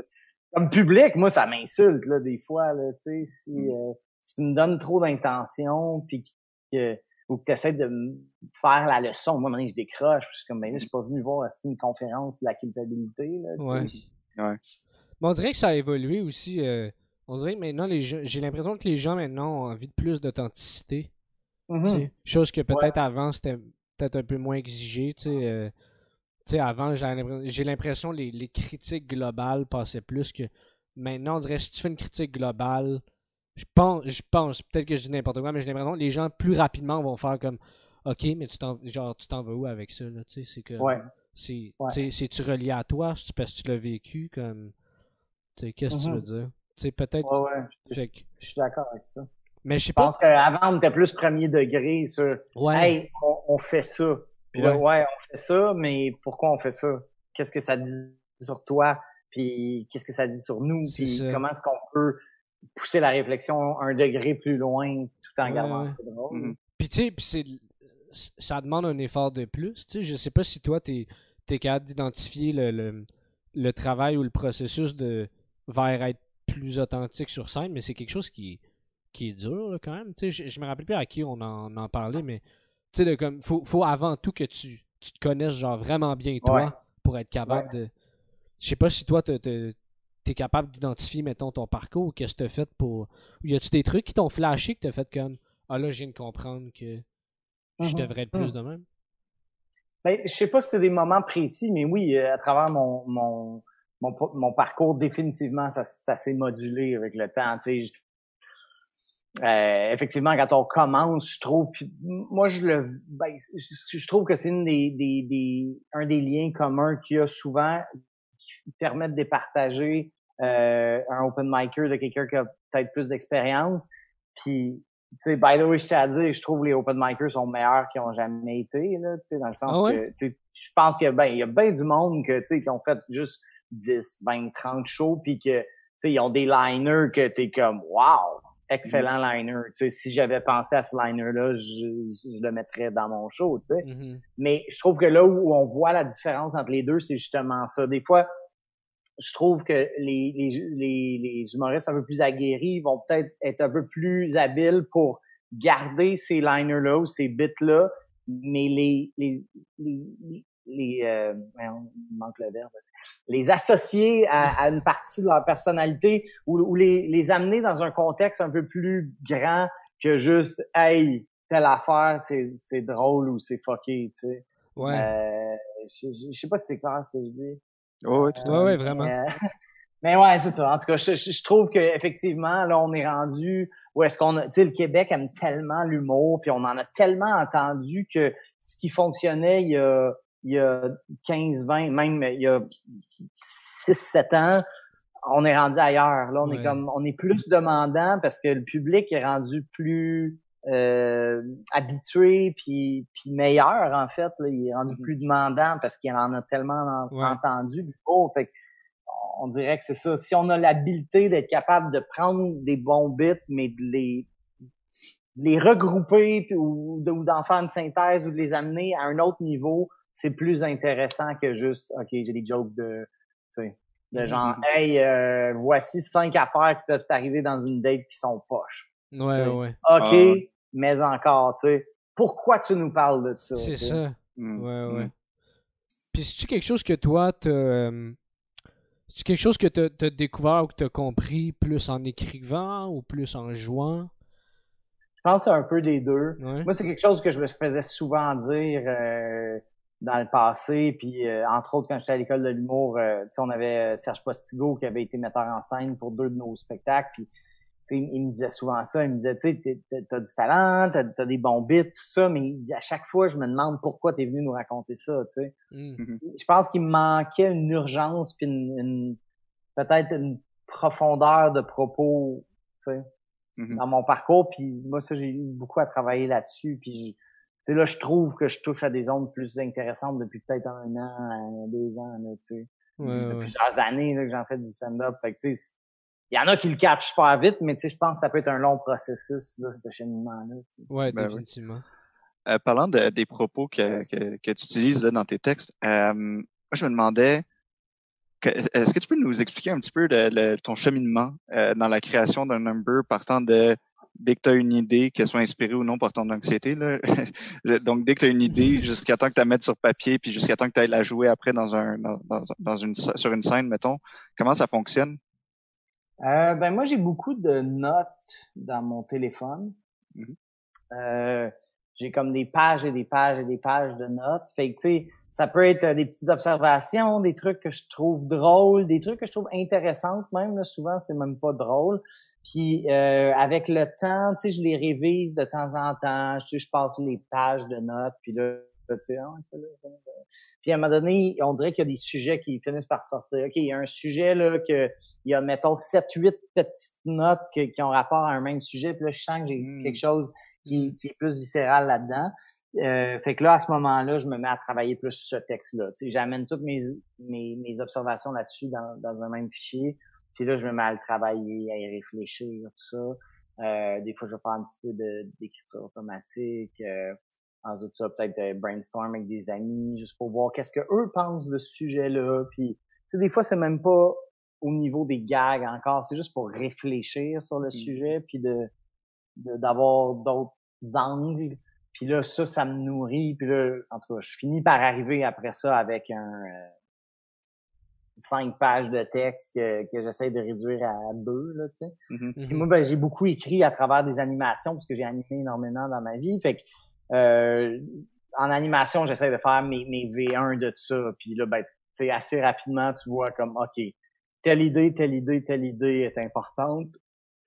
comme public, moi, ça m'insulte, là, des fois, là, tu sais, si, mm. euh, si tu me donnes trop d'intention, puis que, ou que tu essaies de me faire la leçon, moi, maintenant, je décroche, je suis comme, ben, je suis pas venu voir une conférence de la culpabilité, là, ouais. ouais. Mais on dirait que ça a évolué aussi, euh, on dirait que maintenant, les j'ai l'impression que les gens maintenant ont envie de plus d'authenticité. Mm-hmm. Chose que peut-être avant, c'était peut-être un peu moins exigé, tu sais. Euh, tu sais, avant, j'ai l'impression que les, les, critiques globales passaient plus que maintenant, on dirait si tu fais une critique globale, je pense, je pense peut-être que je dis n'importe quoi, mais j'ai l'impression que les gens plus rapidement vont faire comme OK, mais tu t'en genre tu t'en vas où avec ça là, tu sais, c'est que c'est c'est tu relié à toi, c'est parce que tu l'as vécu comme tu sais qu'est-ce que tu veux mm-hmm. dire? C'est peut-être Ouais ouais. Je suis d'accord avec ça. Mais je sais pas. Je pense qu'avant on était plus premier degré sur ouais. Hey, on, on fait ça. Puis là, ouais, on fait ça, mais pourquoi on fait ça? Qu'est-ce que ça dit sur toi? Puis qu'est-ce que ça dit sur nous? Puis comment est-ce qu'on peut pousser la réflexion un degré plus loin tout en gardant ça drôle? Mm-hmm. Puis tu sais, ça demande un effort de plus. Tu sais, je sais pas si toi, tu es, capable d'identifier le, le, le, travail ou le processus de vers être plus authentique sur scène, mais c'est quelque chose qui, qui est dur quand même. Je, je me rappelle plus à qui on en, en parlait, mais tu sais, comme, faut, faut avant tout que tu, tu te connaisses genre vraiment bien toi pour être capable de. Je sais pas si toi, tu es capable d'identifier, mettons, ton parcours, qu'est-ce que tu as fait pour. Y a-tu des trucs qui t'ont flashé que tu as fait comme Ah là, je viens de comprendre que je mm-hmm. devrais être plus mm. de même? Ben, je sais pas si c'est des moments précis, mais oui, euh, à travers mon, mon, mon, mon parcours, définitivement, ça, ça s'est modulé avec le temps. Tu sais, euh, effectivement, quand on commence, je trouve, puis moi je le, ben, je, trouve que c'est une des, des, des, un des liens communs qu'il y a souvent qui permettent de partager euh, un open micer de quelqu'un qui a peut-être plus d'expérience. Puis, tu sais, by the way, je tiens à dire, je trouve que les open micers sont meilleurs qu'ils ont jamais été, là, tu sais, dans le sens ah que, tu sais, je pense qu'il y a ben, il y a bien du monde que, tu sais, qui ont fait juste 10, 20, 30 shows, puis que, tu sais, ils ont des liners que t'es comme, wow! excellent liner. Tu sais, si j'avais pensé à ce liner-là, je, le mettrais dans mon show, tu sais. Mm-hmm. Mais je trouve que là où on voit la différence entre les deux, c'est justement ça. Des fois, je trouve que les, les, les, les humoristes un peu plus aguerris vont peut-être être un peu plus habiles pour garder ces liners-là ou ces bits-là, mais les, les, les, les euh, manque le verbe, les associer à, une partie de leur personnalité ou, les, les amener dans un contexte un peu plus grand que juste hey telle affaire c'est c'est drôle ou c'est fucké tu sais. Ouais. Euh, je, je, sais pas si c'est clair ce que je dis. Oh, ouais, tout ouais, vraiment. Mais, mais, ouais c'est ça. En tout cas je, je, trouve que effectivement là on est rendu où est-ce qu'on a tu sais le Québec aime tellement l'humour puis on en a tellement entendu que ce qui fonctionnait il y a il y a 15, 20, même il y a 6, 7 ans, on est rendu ailleurs. Là, on est comme, on est plus demandant parce que le public est rendu plus euh, habitué puis, puis meilleur en fait. Là. Il est rendu mm-hmm. plus demandant parce qu'il en a tellement entendu oh, Fait on dirait que c'est ça. Si on a l'habileté d'être capable de prendre des bons bits, mais de les les regrouper ou d'en faire une synthèse ou de les amener à un autre niveau, c'est plus intéressant que juste, OK, j'ai des jokes de, tu sais, de mm-hmm. genre, hey, euh, voici cinq affaires qui peuvent t'arriver dans une date qui sont poches. Ouais, ouais. OK, mais encore, tu sais, pourquoi tu nous parles de ça? C'est ça. Mm. Ouais, ouais. Puis c'est quelque chose que toi, euh, c'est quelque chose que tu as, découvert ou que tu as compris plus en écrivant ou plus en jouant? Je pense un peu des deux. Moi, c'est quelque chose que je me faisais souvent dire euh, dans le passé. Puis, euh, entre autres, quand j'étais à l'école de l'humour, on avait Serge Postigo qui avait été metteur en scène pour deux de nos spectacles. Puis, il me disait souvent ça. Il me disait, tu sais, t'as du talent, t'as as des bons bits, tout ça, mais il dit à chaque fois, je me demande pourquoi t'es venu nous raconter ça, tu sais. Mm. Mm-hmm. Je pense qu'il me manquait une urgence puis une, peut-être une profondeur de propos, tu sais, mm-hmm. dans mon parcours. Puis moi, ça, j'ai eu beaucoup à travailler là-dessus. Puis sais, là, je trouve que je touche à des ondes plus intéressantes depuis peut-être un an, deux ans, tu sais. Ouais, plusieurs années là, que j'en fais du stand-up. Fait que, tu sais, il y en a qui le catchent super vite, mais tu sais, je pense que ça peut être un long processus, là, ce cheminement-là. Ouais, ben définitivement. Euh, parlant de, des propos que, que, que tu utilises là, dans tes textes, euh, moi, je me demandais, est-ce que tu peux nous expliquer un petit peu de, ton cheminement euh, dans la création d'un number partant de dès que tu as une idée, qu'elle soit inspirée ou non par ton anxiété. Là. Donc, dès que tu as une idée, jusqu'à temps que tu la mettes sur papier, puis jusqu'à temps que tu ailles la jouer après dans un dans, dans, une sur une scène, mettons, comment ça fonctionne? Euh, ben moi, j'ai beaucoup de notes dans mon téléphone. Mm-hmm. euh, j'ai comme des pages et des pages et des pages de notes. Fait que, tu sais, ça peut être des petites observations, des trucs que je trouve drôles, des trucs que je trouve intéressantes même. Là, souvent, c'est même pas drôle. Puis euh, avec le temps, tu sais, je les révise de temps en temps. Tu sais, je passe les pages de notes. Puis là, tu sais, ah, puis à un moment donné, on dirait qu'il y a des sujets qui finissent par sortir. OK, il y a un sujet là que il y a mettons 7 8 petites notes qui ont rapport à un même sujet, puis là je sens que j'ai hmm. quelque chose qui, qui, est plus viscéral là-dedans. Euh, fait que là à ce moment-là, je me mets à travailler plus sur ce texte-là. Tu sais, j'amène toutes mes, mes, mes observations là-dessus dans, dans un même fichier. Puis là, je me mets à le travailler, à y réfléchir, tout ça. Euh, des fois, je vais faire un petit peu d'écriture automatique. Euh, Ensuite, ça, peut-être euh, brainstorm avec des amis, juste pour voir qu'est-ce que eux pensent de ce sujet-là. Puis, tu sais, des fois, c'est même pas au niveau des gags encore, c'est juste pour réfléchir sur le mmh. sujet, puis de d'avoir d'autres angles. Puis là, ça, ça me nourrit. Puis là, en tout cas, je finis par arriver après ça avec un euh, cinq pages de texte que, que j'essaie de réduire à deux, là, tu sais. Mmh puis moi, ben, j'ai beaucoup écrit à travers des animations, parce que j'ai animé énormément dans ma vie. Fait que euh, en animation, j'essaie de faire mes, mes V1 de tout ça. Puis là, ben, assez rapidement, tu vois comme, OK, telle idée, telle idée, telle idée est importante.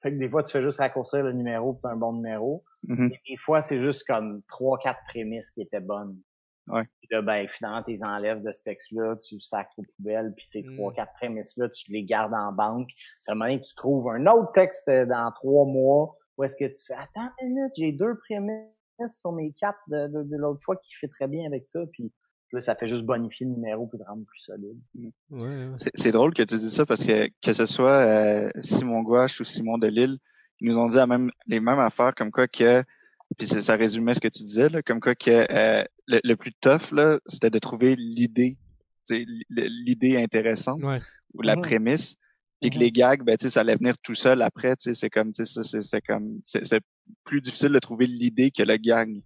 Fait que des fois, tu fais juste raccourcir le numéro pour un bon numéro. Mm-hmm. des fois, c'est juste comme trois, quatre prémices qui étaient bonnes. Ouais. Puis là, ben, finalement, tu les enlèves de ce texte-là, tu sacres aux poubelles, puis ces trois, mm. quatre prémices-là, tu les gardes en banque. À un moment donné, tu trouves un autre texte dans trois mois où est-ce que tu fais, attends une minute, j'ai deux prémices sur mes quatre de, de, l'autre fois qui fait très bien avec ça. Puis là, ça fait juste bonifier le numéro pour le rendre plus solide. Mm. C'est drôle que tu dis ça parce que que ce soit euh, Simon Gouache ou Simon Delille, ils nous ont dit la même, les mêmes affaires comme quoi que puis ça résumait ce que tu disais là, comme quoi que euh, le, plus tough là, c'était de trouver l'idée, l'idée intéressante ou la mm-hmm. prémisse et que mm-hmm. les gags, ben, ça allait venir tout seul après, c'est comme, c'est comme, c'est plus difficile de trouver l'idée que le gag.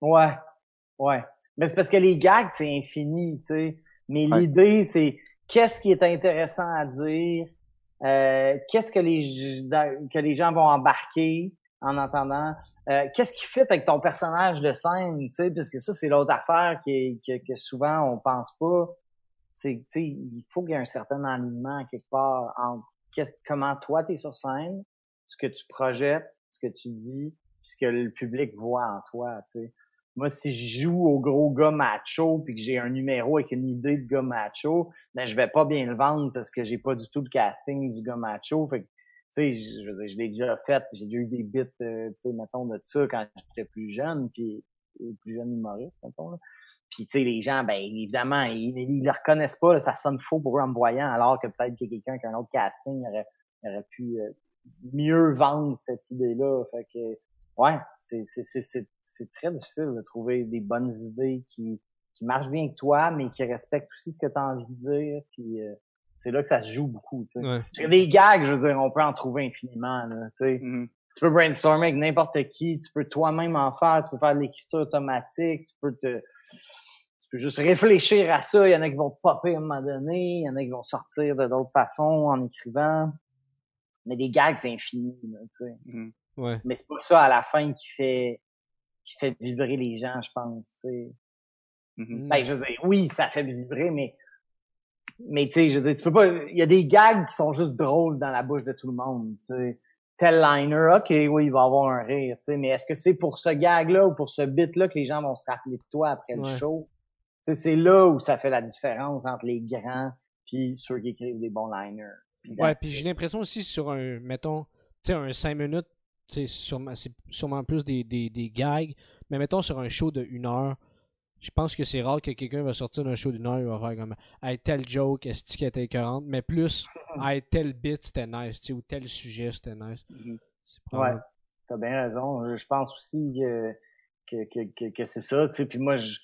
Ouais, ouais. Mais c'est parce que les gags, c'est infini, tu sais. Mais l'idée, c'est qu'est-ce qui est intéressant à dire, euh, qu'est-ce que les, que les gens vont embarquer en entendant, euh, qu'est-ce qui fait avec ton personnage de scène, tu sais, parce ça, c'est l'autre affaire qui que, que souvent on pense pas c'est, il faut qu'il y ait un certain alignement quelque part entre comment toi tu sur scène, ce que tu projettes, ce que tu dis, puis ce que le public voit en toi. sais. Moi, si je joue au gros gars macho puis que j'ai un numéro avec une idée de gars macho, ben je vais pas bien le vendre parce que j'ai pas du tout le casting du gars macho. Tu sais, je, je l'ai déjà fait, j'ai déjà eu des bits, euh, tu sais, mettons, de ça quand j'étais plus jeune, puis plus jeune humoriste, mettons. Là. Puis, tu sais, les gens, ben évidemment, ils, ils le reconnaissent pas, ça sonne faux pour eux en me voyant, alors que peut-être que quelqu'un qui a un autre casting aurait, aurait pu euh, mieux vendre cette idée-là. Fait que, ouais, c'est, c'est, c'est, c'est très difficile de trouver des bonnes idées qui, qui marchent bien avec toi, mais qui respectent aussi ce que tu as envie de dire. Puis, euh, c'est là que ça se joue beaucoup, tu sais. Des gags, je veux dire, on peut en trouver infiniment, là, tu sais. Mm-hmm. Tu peux brainstormer avec n'importe qui, tu peux toi-même en faire, tu peux faire de l'écriture automatique, tu peux te peux juste réfléchir à ça. Il y en a qui vont popper à un moment donné, il y en a qui vont sortir de d'autres façons en écrivant. Mais des gags infinis, tu sais. Mhm. Ouais. Mais c'est pas ça à la fin qui fait qui fait vibrer les gens, je pense. tu sais. Mhm. Ben, je veux dire, oui, ça fait vibrer, mais mais tu sais, je veux dire, tu peux pas. Il y a des gags qui sont juste drôles dans la bouche de tout le monde. Sais. Tel liner, ok, oui, il va avoir un rire, tu sais, mais est-ce que c'est pour ce gag-là ou pour ce bit-là que les gens vont se rappeler de toi après le show? C'est là où ça fait la différence entre les grands puis ceux qui écrivent des bons liners. Puis Ouais, puis j'ai l'impression aussi sur un, mettons, tu sais, un 5 minutes, sûrement- c'est sûrement plus des, des, des gags, mais mettons sur un show de une heure, je pense que c'est rare que quelqu'un va sortir d'un show d'une heure et va faire comme, hey, tel joke, est-ce qu'il était écœurante, mais plus, hey, tel bit, c'était nice, tu sais, ou tel sujet, c'était nice. C'est Ouais, t'as bien raison. Je pense aussi que, que, que, que, que c'est ça, tu sais. Puis moi, je,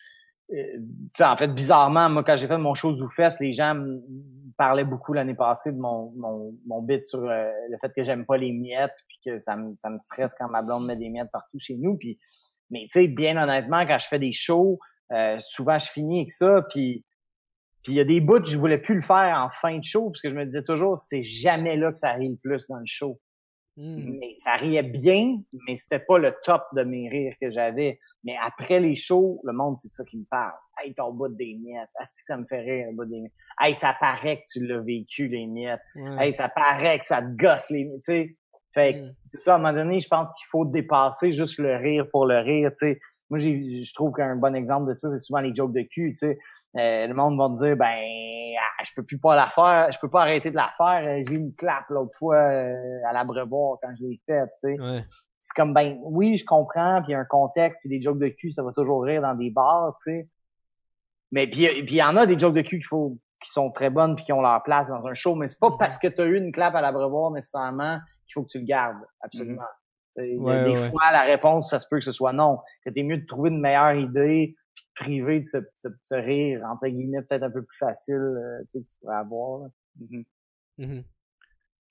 euh, tu sais, en fait, bizarrement, moi, quand j'ai fait mon show ZooFest, les gens me me parlaient beaucoup l'année passée de mon, mon, mon bit sur euh, le fait que j'aime pas les miettes, puis que ça me, ça me stresse quand ma blonde met des miettes partout chez nous. Puis, mais tu sais, bien honnêtement, quand je fais des shows, euh, souvent je finis avec ça, puis puis il y a des bouts que je voulais plus le faire en fin de show, parce que je me disais toujours, c'est jamais là que ça rit le plus dans le show Hmm. mais ça riait bien, mais c'était pas le top de mes rires que j'avais. Mais après les shows, le monde, c'est de ça qui me parle. Hey, ton bout des miettes. Asti que ça me fait rire, le bout des miettes? Hey, ça paraît que tu l'as vécu, les miettes. Hey, ça paraît que ça te gosse, les miettes. Tu sais, fait que Hmm. c'est ça, à un moment donné, je pense qu'il faut dépasser juste le rire pour le rire, tu sais. Moi, j'ai, je trouve qu'un bon exemple de ça, c'est souvent les jokes de cul, tu sais. Euh, le monde va me dire, ben, ah, je peux plus pas la faire, je peux pas arrêter de la faire. Euh, J'ai eu une clap l'autre fois euh, à l'abreuvoir quand je l'ai faite, tu sais. Ouais. C'est comme, ben, oui, je comprends, puis il y a un contexte, puis des jokes de cul, ça va toujours rire dans des bars, tu sais. Mais puis puis il y en a des jokes de cul qu'il faut qui sont très bonnes puis qui ont leur place dans un show, mais c'est pas Mhm. parce que tu as eu une clap à l'abreuvoir nécessairement qu'il faut que tu le gardes, absolument. A Ouais, des ouais. fois, la réponse, ça se peut que ce soit non. Que t'es mieux de trouver une meilleure idée puis de priver de ce, ce, ce rire, entre guillemets, peut-être un peu plus facile, euh, tu sais, que tu pourrais avoir. là. Mhm. Mhm.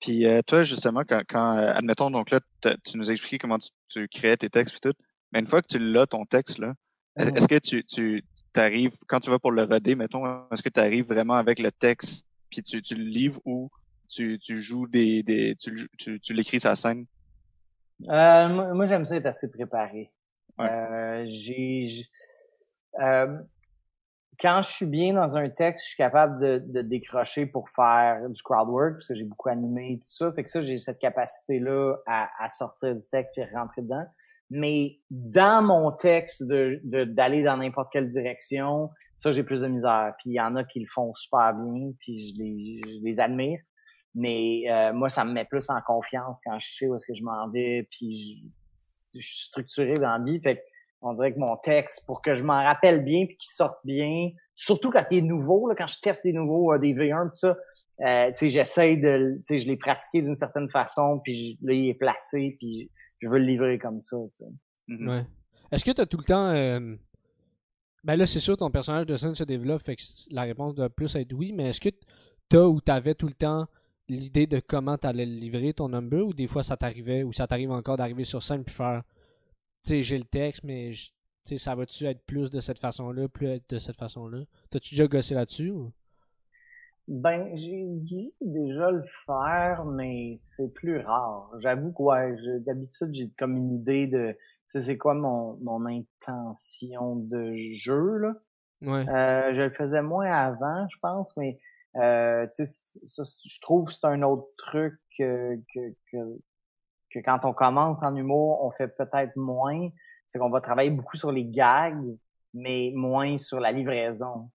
Puis euh, toi, justement, quand, quand euh, admettons, donc là, tu nous as expliqué comment tu, tu créais tes textes et tout, mais une fois que tu l'as, ton texte, là, est- est-ce que tu, tu t'arrives, quand tu vas pour le roder, mettons, est-ce que tu arrives vraiment avec le texte, puis tu, tu le livres ou tu, tu joues des, des tu, tu, tu l'écris sa scène? Euh, moi, moi, j'aime ça être assez préparé. Ouais. Euh, j'ai, euh, quand je suis bien dans un texte, je suis capable de, de décrocher pour faire du crowd work, parce que j'ai beaucoup animé et tout ça. Fait que ça, j'ai cette capacité-là à, à sortir du texte puis rentrer dedans. Mais dans mon texte, de, de- d'aller dans n'importe quelle direction, ça, j'ai plus de misère. Puis il y en a qui le font super bien, puis je les, je les admire. Mais euh, moi, ça me met plus en confiance quand je sais où est-ce que je m'en vais, puis je, je suis structuré dans la vie. Fait que on dirait que mon texte, pour que je m'en rappelle bien puis qu'il sorte bien, surtout quand il est nouveau, là, quand je teste des nouveaux, euh, des V1, tout ça, euh, tu sais, j'essaie de, tu sais, je l'ai pratiqué d'une certaine façon, puis je- là, il est placé, puis je, je veux le livrer comme ça. Mhm. Ouais. Est-ce que tu as tout le temps. euh, Ben là, c'est sûr, ton personnage de scène se développe, fait que la réponse doit plus être oui, mais est-ce que tu as ou tu avais tout le temps l'idée de comment tu allais livrer ton number ou des fois ça t'arrivait ou ça t'arrive encore d'arriver sur scène puis faire. Tu sais, j'ai le texte, mais je- tu sais, ça va-tu être plus de cette façon-là, plus être de cette façon-là? T'as-tu déjà gossé là-dessus ou... Ben, j'ai dû déjà le faire, mais c'est plus rare. J'avoue que, ouais, d'habitude, j'ai comme une idée de, tu sais, c'est quoi mon, mon intention de jeu, là. Ouais. Euh, je le faisais moins avant, je pense, mais euh, ça, je trouve que c'est un autre truc que, que, que, que quand on commence en humour, on fait peut-être moins. C'est qu'on va travailler beaucoup sur les gags, mais moins sur la livraison.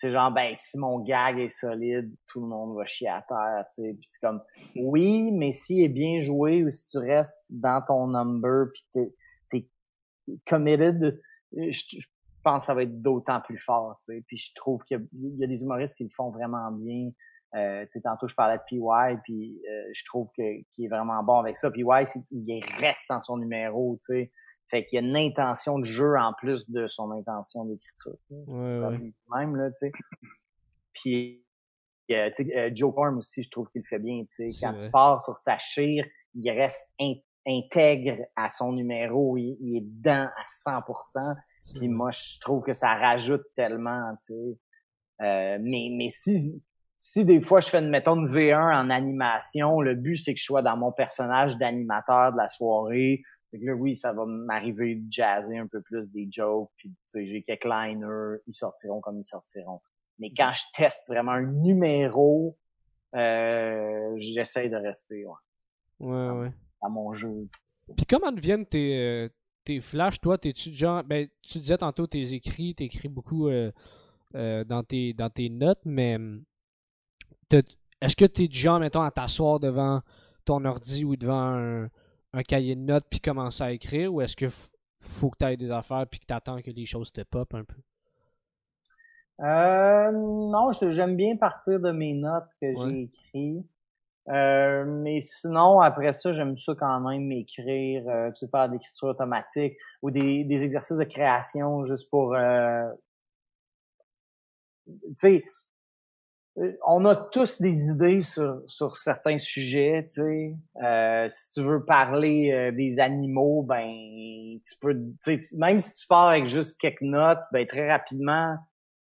C'est genre, ben, si mon gag est solide, tout le monde va chier à terre, tu sais. Puis c'est comme, oui, mais s'il est bien joué ou si tu restes dans ton number puis t'es, t'es committed, je pense que ça va être d'autant plus fort, tu sais. Puis je trouve qu'il y a, il y a des humoristes qui le font vraiment bien. Euh, tu sais, tantôt, je parlais de PY, puis euh, je trouve que qu'il est vraiment bon avec ça. PY, il reste dans son numéro, tu sais. Fait qu'il y a une intention de jeu en plus de son intention d'écriture. Ouais, Même, là, tu sais. Puis, euh, tu sais, euh, Joe Corm aussi, je trouve qu'il le fait bien, tu sais. Quand vrai. il part sur sa chire, il reste in- intègre à son numéro, il, il est dedans à 100%. Puis moi, je trouve que ça rajoute tellement, tu sais. Euh, mais, mais si, si des fois je fais, une, mettons, une V1 en animation, le but, c'est que je sois dans mon personnage d'animateur de la soirée. Fait que là, oui, ça va m'arriver de jazzer un peu plus des jokes, puis tu sais, j'ai quelques liners, ils sortiront comme ils sortiront. Mais quand je teste vraiment un numéro, euh, j'essaie de rester ouais, ouais, ouais. à mon jeu. Puis comment deviennent tes, euh, tes flashs, toi? T'es-tu genre. Ben, tu disais tantôt tes écrits, t'écris beaucoup euh, euh, dans, tes, dans tes notes, mais hum, est-ce que t'es du genre, mettons, à t'asseoir devant ton ordi ou devant un, un cahier de notes puis commencer à écrire ou est-ce que faut que tu aies des affaires puis que tu attends que les choses te pop un peu? Euh, non, j'aime bien partir de mes notes que j'ai écrites. Euh, mais sinon, après ça, j'aime ça quand même écrire, euh, tu sais, faire l'écriture automatique ou des, des exercices de création juste pour... Euh, tu sais, euh, on a tous des idées sur, sur certains sujets, tu sais. Euh, si tu veux parler des animaux, ben tu peux, tu sais, même si tu pars avec juste quelques notes, ben très rapidement,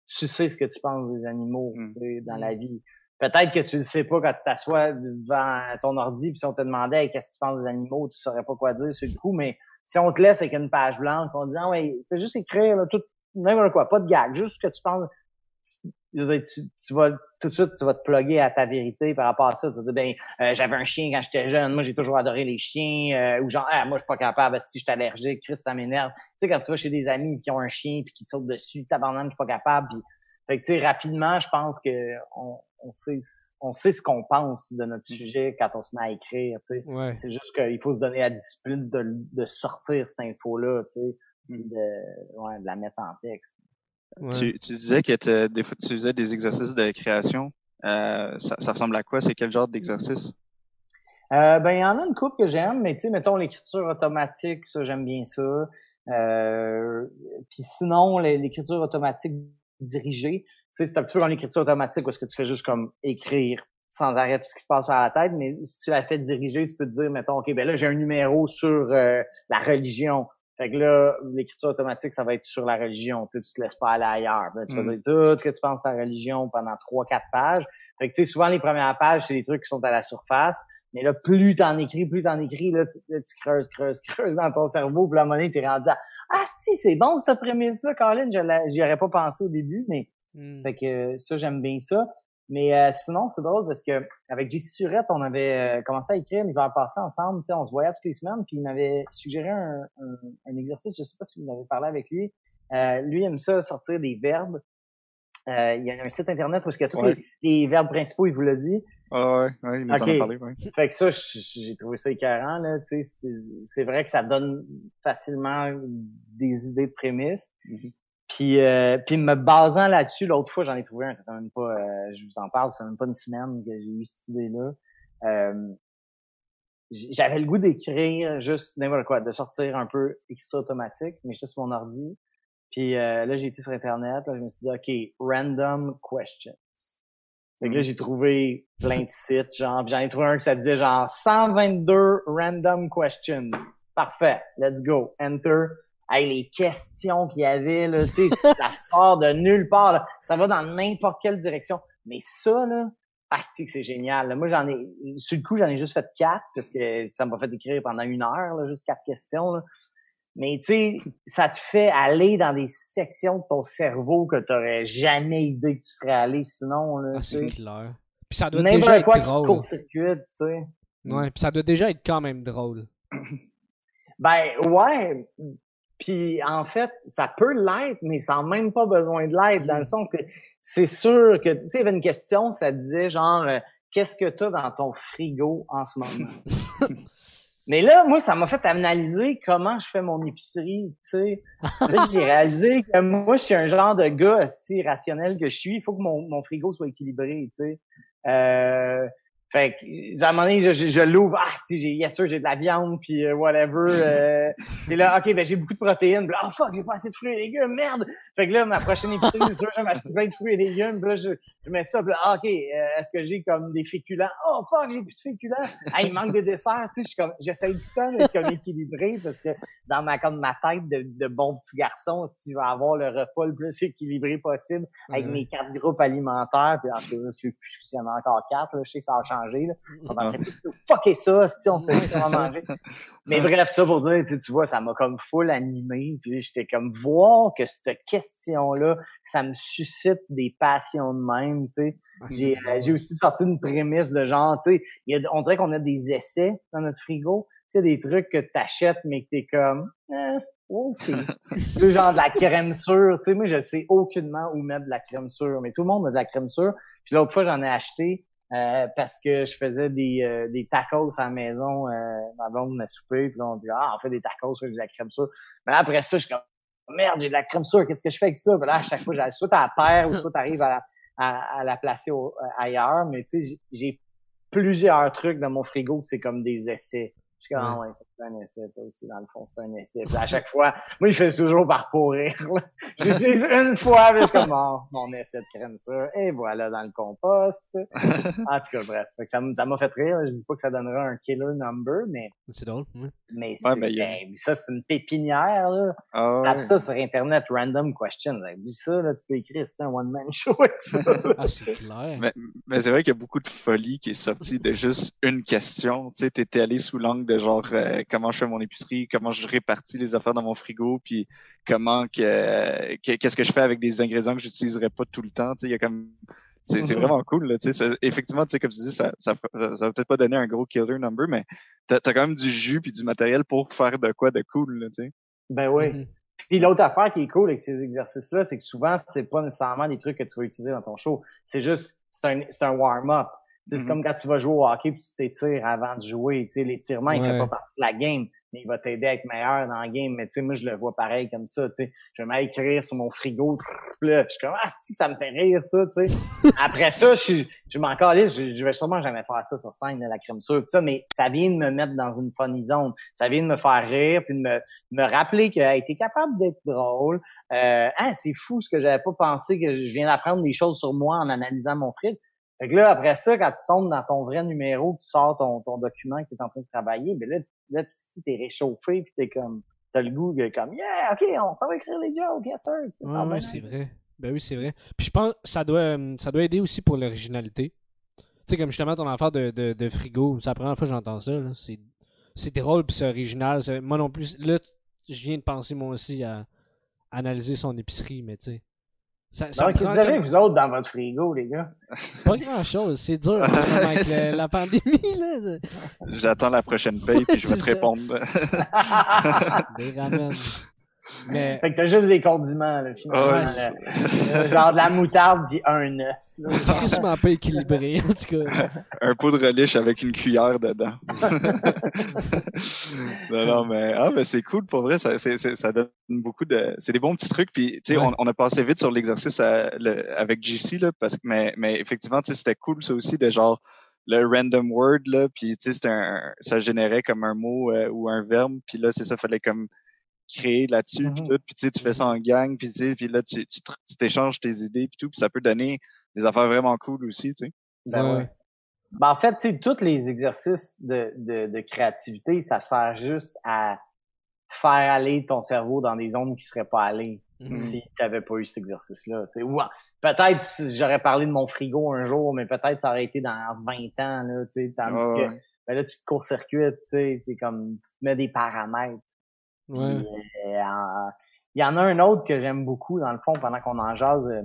tu sais ce que tu penses des animaux mmh. dans la mmh. vie. Peut-être que tu le sais pas quand tu t'assois devant ton ordi, puis si on te demandait qu'est-ce que tu penses des animaux, tu saurais pas quoi dire sur le coup, mais si on te laisse avec une page blanche, on dit ah ouais, fais juste écrire là, tout n'importe quoi, pas de gag, juste ce que tu penses tu, tu, vas tout de suite, tu vas te plugger à ta vérité par rapport à ça. Tu vas dire, ben, euh, j'avais un chien quand j'étais jeune, moi j'ai toujours adoré les chiens, euh, ou genre, ah, moi je suis pas capable, si je suis allergique, Chris, ça m'énerve. Tu sais, quand tu vas chez des amis qui ont un chien puis qui te sautent dessus, tabarnak, je suis pas capable. Puis, fait que tu sais, rapidement, je pense que on, on sait on sait ce qu'on pense de notre mm. sujet quand on se met à écrire, tu sais. C'est juste qu'il faut se donner la discipline de, de sortir cette info-là, tu sais, mm. de, ouais, de la mettre en texte. Tu, tu, disais que des fois, tu faisais des exercices de création. Euh, ça, ça, ressemble à quoi? C'est quel genre d'exercice? Euh, ben, il y en a une coupe que j'aime, mais tu sais, mettons l'écriture automatique, ça, j'aime bien ça. Euh, Puis sinon, l'écriture automatique dirigée, tu sais, c'est un petit peu comme l'écriture automatique parce que tu fais juste comme écrire sans arrêt tout ce qui se passe sur la tête, mais si tu la fais diriger, tu peux te dire, mettons, OK, ben là, j'ai un numéro sur euh, la religion. Fait que là, l'écriture automatique, ça va être sur la religion. Tu sais, tu te laisses pas aller ailleurs. tu vas mm. dire tout ce que tu penses à la religion pendant trois, quatre pages. Fait que tu sais, souvent les premières pages, c'est des trucs qui sont à la surface. Mais là, plus t'en écris, plus t'en écris, là, tu creuses, creuses, creuses dans ton cerveau, puis la monnaie, t'es rendu à Ah si, c'est bon cette prémisse-là, Colin, j'y aurais pas pensé au début, mais mm. fait que ça, j'aime bien ça. Mais euh, sinon, c'est drôle parce que avec JC Surette, on avait euh, commencé à écrire l'hiver passé ensemble. On se voyait toutes les semaines, puis il m'avait suggéré un, un, exercice. Je sais pas si vous avez parlé avec lui. Euh, lui aime ça sortir des verbes. Euh, il y a un site internet où il y a tous les, verbes principaux, il vous l'a dit. Ah ouais, ouais, il nous en a parlé, ouais. Fait que ça, j'ai trouvé ça écœurant, là, tu sais. C'est vrai que ça donne facilement des idées de prémices. Mm-hmm. Puis, euh, puis me basant là-dessus, l'autre fois, j'en ai trouvé un, ça fait même pas, euh, je vous en parle, ça fait même pas une semaine que j'ai eu cette idée-là. Euh, j'avais le goût d'écrire juste n'importe quoi, de sortir un peu écriture automatique, mais juste sur mon ordi. Puis euh, là, j'ai été sur Internet, là, je me suis dit, OK, random questions. Fait que là, j'ai trouvé plein de sites, genre, j'en ai trouvé un qui ça disait genre 122 random questions. Parfait, let's go, enter hey, les questions qu'il y avait, là, tu sais, ça sort de nulle part. Ça va dans n'importe quelle direction. Mais ça, là, ah, c'est génial. Moi, j'en ai, sur le coup, j'en ai juste fait quatre parce que ça m'a fait écrire pendant une heure, là, juste quatre questions. Là. Mais tu sais, ça te fait aller dans des sections de ton cerveau que tu n'aurais jamais idée que tu serais allé sinon. Là, ah, c'est clair. Puis ça doit déjà être quoi drôle. court-circuit, tu sais. Ouais, puis ça doit déjà être quand même drôle. Ben ouais, puis en fait, ça peut l'être, mais sans même pas besoin de l'être, dans le mm. sens que c'est sûr que, tu sais, il y avait une question, ça disait genre, euh, qu'est-ce que tu as dans ton frigo en ce moment? mais là, moi, ça m'a fait analyser comment je fais mon épicerie, tu sais. Là, j'ai réalisé que moi, je suis un genre de gars si rationnel que je suis. Il faut que mon, mon frigo soit équilibré, tu sais. Euh, Fait que, à un moment donné, je, je, l'ouvre, ah, j'ai, yes sûr, j'ai de la viande, puis euh, whatever. Euh, puis là, OK, ben j'ai beaucoup de protéines. Puis là, oh fuck, j'ai pas assez de fruits et légumes, merde! Fait que là, ma prochaine épicerie, c'est sûr, je vais m'acheter plein de fruits et légumes. Puis là, je, je mets ça, puis là, ah, OK, euh, est-ce que j'ai comme des féculents? Oh fuck, j'ai plus de féculents! Ah, il manque des desserts, tu sais, je suis comme, j'essaye tout le temps d'être comme équilibré, parce que dans ma, comme ma tête de, de bon petit garçon, si je vais avoir le repas le plus équilibré possible, avec mes quatre groupes alimentaires, puis en tout cas, je sais plus s'il y en a encore quatre, là, je sais que ça a changé. Là. On va fucker ça, si on sait comment manger. Mais bref, ça pour dire, tu vois, ça m'a comme full animé. Puis j'étais comme voir que cette question-là, ça me suscite des passions de même. Tu sais, j'ai euh, j'ai aussi sorti une prémisse de genre, tu sais, on dirait qu'on a des essais dans notre frigo. Tu sais, des trucs que t'achètes mais que t'es comme, eh, aussi. le genre de la crème sûre. Tu sais, moi, je sais aucunement où mettre de la crème sûre, mais tout le monde a de la crème sûre. Puis l'autre fois, j'en ai acheté euh, parce que je faisais des, euh, des tacos à la maison. Euh, ma blonde m'a soupé, puis là, on dit « Ah, on fait des tacos, j'ai de la crème sûre. Mais là, après ça, je suis comme « Merde, j'ai de la crème sûre, qu'est-ce que je fais avec ça? » Puis là, à chaque fois, j'allais soit à la terre ou soit t'arrives à, à, à, la placer ailleurs. Mais tu sais, j'ai plusieurs trucs dans mon frigo, c'est comme des essais. Je suis comme, ah ouais, c'est un essai, ça aussi, dans le fond, c'est un essai. Puis à chaque fois, moi, il fait toujours par pourrir. J'utilise une fois, puis je suis comme, oh, mon essai de crème sûre, et voilà, dans le compost. En tout cas, bref. ça m'a fait rire. Je dis pas que ça donnera un killer number, mais. C'est drôle, oui. Mais, c'est, ben, ça, c'est une pépinière, là. Ah, tu tapes ça sur Internet, random questions. Vu ça, là, tu peux écrire, c'est un one-man show avec ça. ah, c'est clair. Mais, mais c'est vrai qu'il y a beaucoup de folie qui est sortie de juste une question. Tu sais, t'étais allé sous l'angle de genre euh, comment je fais mon épicerie, comment je répartis les affaires dans mon frigo, puis comment que qu'est-ce que je fais avec des ingrédients que j'utiliserai pas tout le temps. Il y a comme c'est mm-hmm. vraiment cool. Là, ça, effectivement, comme tu dis, ça, ça, ça va peut-être pas donner un gros killer number, mais t'as as quand même du jus puis du matériel pour faire de quoi de cool. Là, sais. ben oui. Mm-hmm. Puis l'autre affaire qui est cool avec ces exercices-là, c'est que souvent, c'est pas nécessairement des trucs que tu vas utiliser dans ton show. C'est juste, c'est un, un warm-up. C'est mm-hmm. comme quand tu vas jouer au hockey puis tu t'étires avant de jouer. L'étirement, il fait pas partie de la game, mais il va t'aider à être meilleur dans la game. Mais tu sais, moi, je le vois pareil comme ça. sais Je vais m'écrire sur mon frigo. Là, je suis comme Ah, ça me fait rire, ça. sais Après ça, je, je m'en calisse. Je, je vais sûrement jamais faire ça sur scène, la crème sûre, tout ça, mais ça vient de me mettre dans une funny zone. Ça vient de me faire rire puis de me, me rappeler que a été capable d'être drôle. Euh, ah, c'est fou ce que j'avais pas pensé que je viens d'apprendre des choses sur moi en analysant mon frigo. Fait que là, après ça, quand tu tombes dans ton vrai numéro, tu sors ton, ton document que tu es en train de travailler, ben là, là tu t'es réchauffé, puis t'es comme, t'as le goût comme, yeah, ok, on s'en va écrire les jokes, yes sir. Ouais, ouais c'est vrai. Ben oui, c'est vrai. Puis je pense que ça doit, euh, ça doit aider aussi pour l'originalité. Tu sais, comme justement ton affaire de, de, de frigo, c'est la première fois que j'entends ça. C'est drôle puis c'est original. Moi non plus, là, je viens de penser moi aussi à analyser son épicerie, mais tu sais. Ça, qu'est-ce que vous avez, vous autres, dans votre frigo, les gars? Pas grand-chose. C'est dur avec la pandémie. là. J'attends la prochaine paye, puis je vais te répondre. des ramen. Mais... Fait que t'as juste des condiments, là, finalement. là. genre de la moutarde puis un œuf. Tristement pas équilibré, en tout cas. un pot de relish avec une cuillère dedans. non, non, mais, ah, mais c'est cool, pour vrai, ça, c'est, ça donne beaucoup de, c'est des bons petits trucs, puis, tu sais, on, on, a passé vite sur l'exercice avec JC, là, parce que, mais, mais effectivement, tu sais, c'était cool, ça aussi, de genre, le random word, là, puis, tu sais, un, ça générait comme un mot euh, ou un verbe, puis là, c'est ça, fallait comme, créer là-dessus, puis mm-hmm. tout, puis tu sais, tu fais ça en gang, puis tu sais, puis là, tu t'échanges tes idées, puis tout, puis ça peut donner des affaires vraiment cool aussi, tu sais. Ben ouais. Ben, en fait, tu sais, tous les exercices de, de, de, créativité, ça sert juste à faire aller ton cerveau dans des zones qui seraient pas allées mm-hmm. si tu n'avais pas eu cet exercice-là. Ou peut-être j'aurais parlé de mon frigo un jour, mais peut-être ça aurait été dans 20 ans, là, tu sais, tandis que ben là, tu te court-circuites, tu sais, comme tu te mets des paramètres. Euh, il y en a un autre que j'aime beaucoup, dans le fond, pendant qu'on en jase. Euh,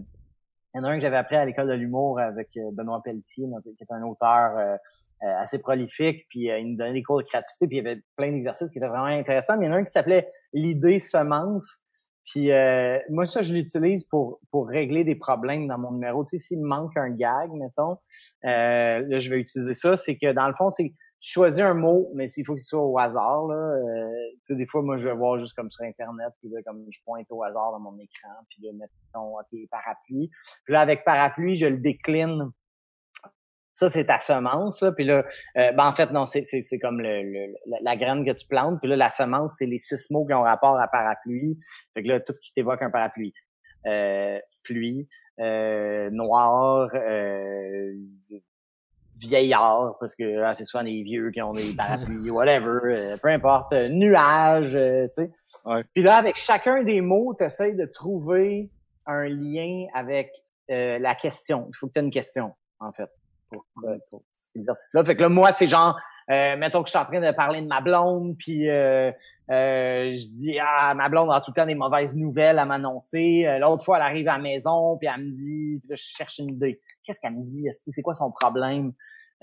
il y en a un que j'avais appris à l'école de l'humour avec euh, Benoît Pelletier, qui est un auteur assez prolifique, puis il nous donnait des cours de créativité, puis il y avait plein d'exercices qui étaient vraiment intéressants. Mais il y en a un qui s'appelait l'idée semence. Puis moi, ça, je l'utilise pour pour régler des problèmes dans mon numéro. Tu sais, s'il me manque un gag, mettons, là, je vais utiliser ça. C'est que dans le fond, c'est tu choisis un mot, mais s'il faut qu'il soit au hasard, là, euh, tu sais, des fois, moi, je vais voir juste comme sur Internet, puis là, comme je pointe au hasard dans mon écran, puis là, mettons, OK, parapluie. Puis là, avec parapluie, je le décline. Ça, c'est ta semence. Là. Puis là, euh, ben, en fait, non, c'est, c'est, c'est comme le, le, la, la graine que tu plantes. Puis là, la semence, c'est les six mots qui ont rapport à parapluie. Fait que là, tout ce qui t'évoque un parapluie. Euh, pluie, euh, noir, euh, vieillard, parce que ah, c'est souvent des vieux qui ont des parapluies, whatever, euh, peu importe, euh, nuage, euh, tu sais. Ouais. Puis là, avec chacun des mots, tu essaies de trouver un lien avec euh, la question. Il faut que tu aies une question, en fait, pour, pour cet exercice-là. Fait que là, moi, c'est genre, euh, mettons que je suis en train de parler de ma blonde, puis euh, euh, je dis ah ma blonde a tout le temps des mauvaises nouvelles à m'annoncer. L'autre fois, elle arrive à la maison, puis elle me dit, puis là, je cherche une idée. Qu'est-ce qu'elle me dit? C'est quoi son problème?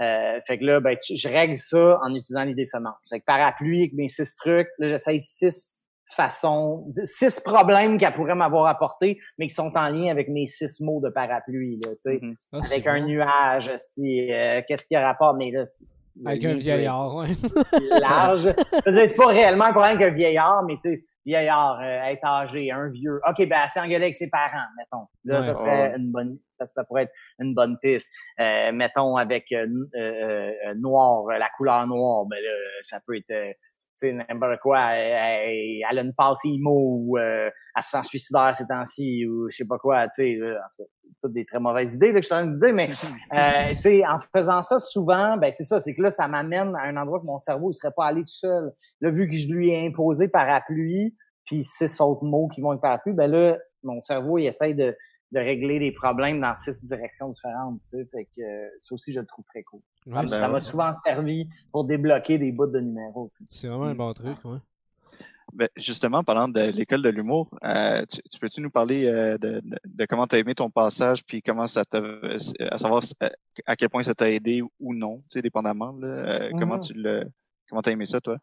Euh, Fait que là, ben, tu- je règle ça en utilisant l'idée semences. Avec parapluie, avec mes six trucs, là, j'essaye six façons, six problèmes qu'elle pourrait m'avoir apportés, mais qui sont en lien avec mes six mots de parapluie. Là, tu sais. Mhm. Ah, Avec un bon. nuage, euh, qu'est-ce qu'il y a rapport? Mais là, c'est- Avec un vieillard, ouais. large. C'est pas réellement un problème qu'un vieillard, mais tu sais, vieillard, euh, être âgé, un vieux. OK, ben, elle s'est engueulée avec ses parents, mettons. Là, Ouais. ça serait Ouais. une bonne, ça, ça pourrait être une bonne piste. Euh, mettons, avec euh, euh, euh, noir, euh, la couleur noire, ben là, ça peut être, euh, n'importe quoi. Elle, elle- a une passe IMO ou euh, elle se sent suicidaire ces temps-ci ou je sais pas quoi, tu sais. En tout cas, toutes des très mauvaises idées là, que je suis en train de vous dire, mais euh, tu sais, en faisant ça souvent, ben c'est ça, c'est que là, ça m'amène à un endroit que mon cerveau, il serait pas allé tout seul. Là, vu que je lui ai imposé parapluie, puis six autres mots qui vont avec parapluie, ben là, mon cerveau, il essaye de, de régler des problèmes dans six directions différentes, tu sais. Fait que euh, ça aussi, je le trouve très cool. Ouais, Ça- ben ça m'a ouais. souvent servi pour débloquer des bouts de numéros, tu sais. C'est vraiment un bon truc, ouais. Ben, justement, parlant de l'école de l'humour, euh, tu, tu peux-tu nous parler euh, de, de, de comment tu as aimé ton passage, puis comment ça t'a, à savoir à quel point ça t'a aidé ou non, tu sais, dépendamment. Là, euh, Comment Mhm. tu le, comment t'as aimé ça, toi?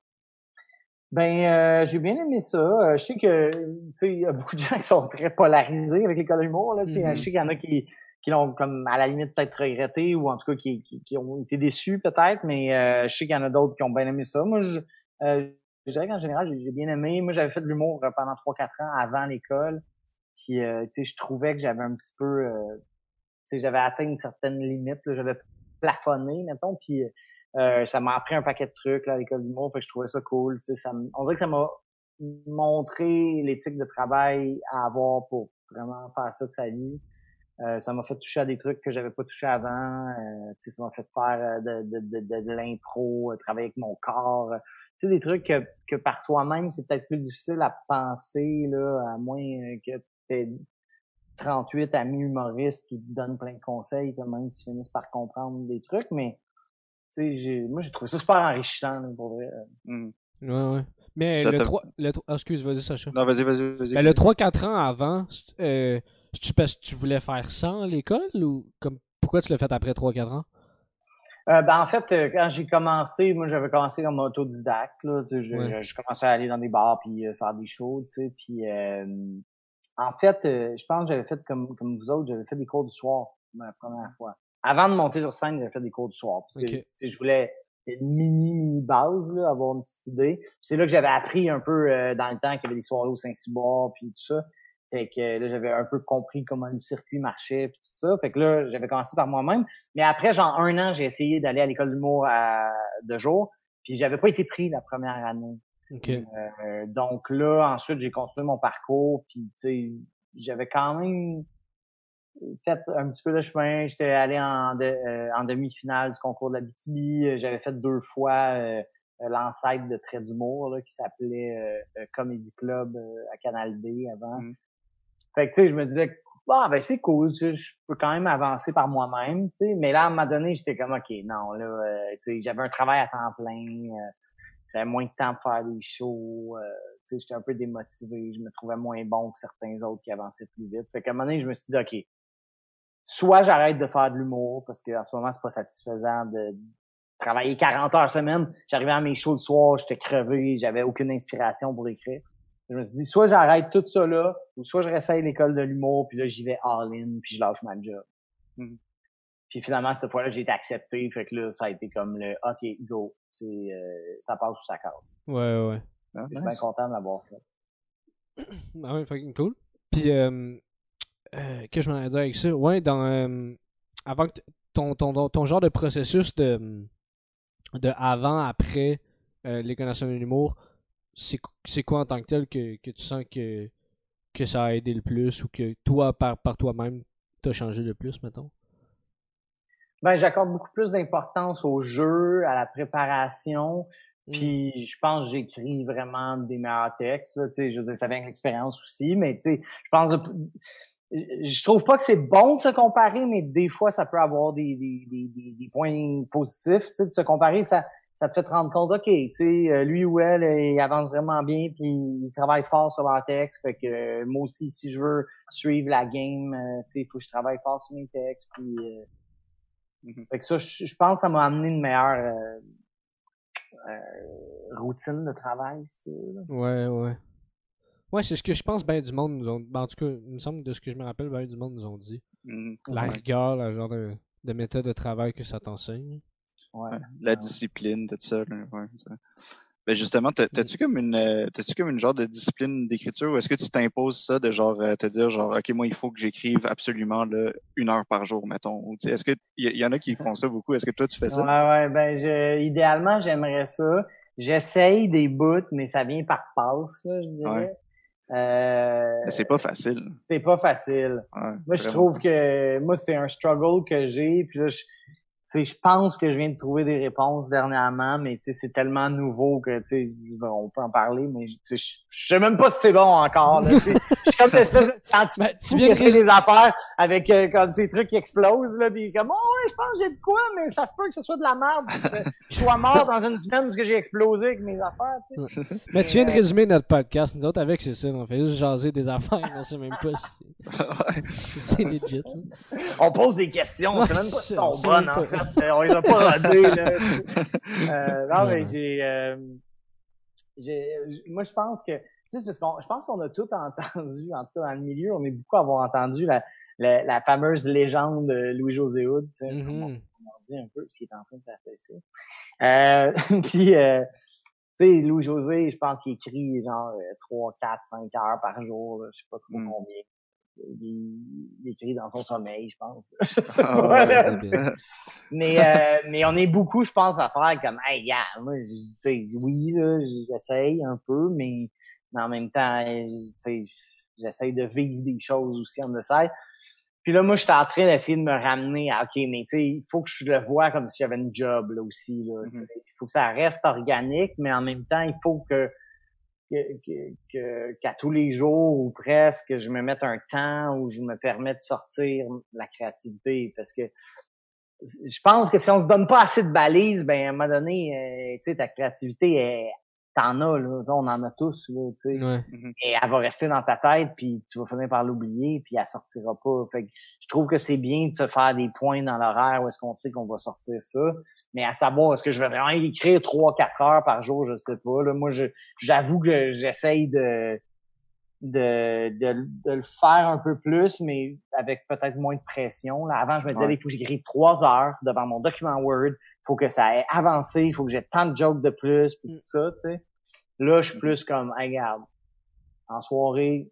Ben, euh, j'ai bien aimé ça. Euh, je sais que, tu sais, il y a beaucoup de gens qui sont très polarisés avec l'école d'humour, là, tu sais. Mhm. Je sais qu'il y en a qui, qui l'ont comme, à la limite, peut-être regretté ou en tout cas qui, qui, qui ont été déçus, peut-être, mais euh, je sais qu'il y en a d'autres qui ont bien aimé ça. Moi, je, euh, je dirais qu'en général, j'ai bien aimé. Moi, j'avais fait de l'humour euh, pendant 3-4 ans avant l'école. Puis, euh, tu sais, je trouvais que j'avais un petit peu, euh, tu sais, j'avais atteint une certaine limite. là. J'avais plafonné, mettons, puis euh, ça m'a appris un paquet de trucs là, à l'école d'humour, fait que je trouvais ça cool. Ça, on dirait que ça m'a montré l'éthique de travail à avoir pour vraiment faire ça de sa vie. Euh, ça m'a fait toucher à des trucs que j'avais pas touché avant. Euh, ça m'a fait faire euh, de, de, de, de, l'impro, euh, travailler avec mon corps. euh, sais, des trucs que, que par soi-même, c'est peut-être plus difficile à penser, là, à moins que tu 38 amis humoristes qui te donnent plein de conseils, que même tu finisses par comprendre des trucs, mais moi j'ai trouvé ça super enrichissant, là, pour vrai. Mhm. Ouais, ouais. Mais Ça le t'a- 3... Le... tro- ah, excuse, vas-y, Sacha. Non, vas-y, vas-y, vas-y. Ben, le 3-4 ans avant, c'est- euh, c'est-tu parce que tu voulais faire ça à l'école ou comme pourquoi tu l'as fait après 3-4 ans? Euh, ben, en fait, euh, quand j'ai commencé, moi, j'avais commencé comme autodidacte. Là, tu je, Ouais. je, je commençais à aller dans des bars puis euh, faire des shows, tu sais. Puis, euh, en fait, euh, je pense que j'avais fait comme, comme vous autres, j'avais fait des cours du soir la première fois. Avant de monter sur scène, j'avais fait des cours du soir. Parce que, Ok. tu sais, je voulais une mini, mini base, là, avoir une petite idée. C'est là que j'avais appris un peu euh, dans le temps qu'il y avait des soirées au Saint-Cyboire puis tout ça. Fait que euh, là, j'avais un peu compris comment le circuit marchait puis tout ça. Fait que là, j'avais commencé par moi-même. Mais après, genre un an, j'ai essayé d'aller à l'école d'humour à- de jour. Puis j'avais pas été pris la première année. Ok. Euh, donc là, ensuite, j'ai continué mon parcours. Puis tu sais, j'avais quand même fait un petit peu le chemin. J'étais allé en, de- euh, en demi-finale du concours de la BTB. J'avais fait deux fois euh, l'ancêtre de Trait d'humour là, qui s'appelait euh, euh, Comedy Club euh, à Canal D avant. Mhm. Fait que tu sais, je me disais ah ben c'est cool, tu sais, je peux quand même avancer par moi-même, tu sais. Mais là, à un moment donné, j'étais comme ok, non, là, euh, tu sais, j'avais un travail à temps plein, euh, j'avais moins de temps pour faire des shows, euh, tu sais, j'étais un peu démotivé, je me trouvais moins bon que certains autres qui avançaient plus vite. Fait qu'à un moment donné, je me suis dit ok, soit j'arrête de faire de l'humour parce qu'en ce moment c'est pas satisfaisant de travailler 40 heures semaine. J'arrivais à mes shows le soir, j'étais crevé, j'avais aucune inspiration pour écrire. Je me suis dit, soit j'arrête tout ça là, ou soit je réessaye l'école de l'humour, puis là, j'y vais all-in, puis je lâche ma job. Mhm. Puis finalement, cette fois-là, j'ai été accepté, fait que là, ça a été comme le « OK, go ». C'est, euh, ça passe ou ça casse. Ouais, ouais, ouais. Ah, Je suis nice. bien content de l'avoir fait. Ah ouais, fucking cool. Puis, euh, euh, que je m'en ai dit avec ça? Ouais, dans. euh, avant que ton, ton, ton genre de processus de, de avant, après euh, l'École nationale de l'humour, c'est quoi en tant que tel que, que tu sens que, que ça a aidé le plus ou que toi, par, par toi-même, t'as changé le plus, mettons? Ben, j'accorde beaucoup plus d'importance au jeu, à la préparation. Mm. Puis je pense que j'écris vraiment des meilleurs textes. Là, je veux dire, ça vient avec l'expérience aussi, mais tu sais, je pense je trouve pas que c'est bon de se comparer, mais des fois, ça peut avoir des, des, des, des, des points positifs. Tu sais, de se comparer, ça, ça te fait te rendre compte, OK, tu sais, euh, lui ou elle, il avance vraiment bien, puis il travaille fort sur leur texte. Fait que euh, moi aussi, si je veux suivre la game, euh, tu sais, il faut que je travaille fort sur mes textes. Puis, euh, Mhm. fait que ça, je, je pense que ça m'a amené une meilleure euh, euh, routine de travail, si tu veux. là. Ouais, ouais. Ouais, c'est ce que je pense bien du monde nous ont... ben, en tout cas, il me semble de ce que je me rappelle, bien du monde nous ont dit. Mhm. La Ouais. rigueur, le genre de, de méthode de travail que ça t'enseigne. Ouais. La discipline, tout ça. Là, ouais, ça. Ben justement, t'as- t'as-tu comme une euh, t'as-tu comme une genre de discipline d'écriture ou est-ce que tu t'imposes ça de genre euh, te dire genre ok moi il faut que j'écrive absolument là, une heure par jour mettons ou est-ce que il y, y en a qui font ça beaucoup est-ce que toi tu fais ça? Ouais, ouais, ben, je, idéalement, j'aimerais ça. J'essaye des bouts, mais ça vient par passe, là, je dirais. Euh, c'est pas facile c'est pas facile. Ouais, Moi, je trouve que, moi, c'est un struggle que j'ai, puis là, je, sais, je pense que je viens de trouver des réponses dernièrement, mais tu sais, c'est tellement nouveau que, tu sais, on peut en parler, mais je, sais même pas si c'est bon encore. Je suis comme une espèce de Ben, tu viens de essaie des affaires avec euh, comme ces trucs qui explosent là puis comme oh ouais je pense que j'ai de quoi mais ça se peut que ce soit de la merde que je sois mort dans une semaine parce que j'ai explosé avec mes affaires tu sais Mais tu viens de résumer notre podcast. Nous autres, avec, c'est ça. On fait juste jaser des affaires. On sait même pas si c'est legit. là. on pose des questions on sait même pas si elles sont bonnes en fait Euh, on les a pas rodées là euh, non mais j'ai euh, j'ai moi je pense que tu sais parce qu'on je pense qu'on a tout entendu en tout cas dans le milieu on est beaucoup à avoir entendu la la, la fameuse légende de Louis-José Hood tu sais, Mhm. dit un peu parce qu'il est en train de s'affaisser. Euh, puis, euh, tu sais, Louis-José, je pense qu'il écrit genre euh, 3, 4, 5 heures par jour, là, je sais pas trop Mm. combien. Écrit dans son sommeil, je pense. Je sais Ah pas, ouais, mais, euh, mais on est beaucoup, je pense, à faire comme, hey, gars, moi, je- tu sais, oui, là, j'essaye un peu, mais, mais en même temps, euh, tu sais, j'essaye de vivre des choses aussi on the side. Puis là, moi, j'étais en train d'essayer de me ramener à, OK, mais tu sais, il faut que je le vois comme si j'avais une job, là, aussi, là. Mhm. Il faut que ça reste organique, mais en même temps, il faut que, que, qu'à tous les jours ou presque, je me mette un temps où je me permets de sortir la créativité parce que je pense que si on se donne pas assez de balises, ben à un moment donné, euh, tu sais, ta créativité, elle, t'en as là, on en a tous là, tu sais, Ouais. et elle va rester dans ta tête, puis tu vas finir par l'oublier, puis elle sortira pas. Fait que je trouve que c'est bien de se faire des points dans l'horaire où est-ce qu'on sait qu'on va sortir ça, mais à savoir est-ce que je vais vraiment écrire trois quatre heures par jour, je sais pas. Là, moi, je j'avoue que j'essaye de de, de, de le faire un peu plus, mais avec peut-être moins de pression. Là, avant, je me disais, Ouais. il faut que j'écrive trois heures devant mon document Word. Il faut que ça ait avancé. Il faut que j'ai tant de jokes de plus, puis Mm. tout ça, tu sais. Là, je suis Mhm. plus comme, hey, regarde, en soirée,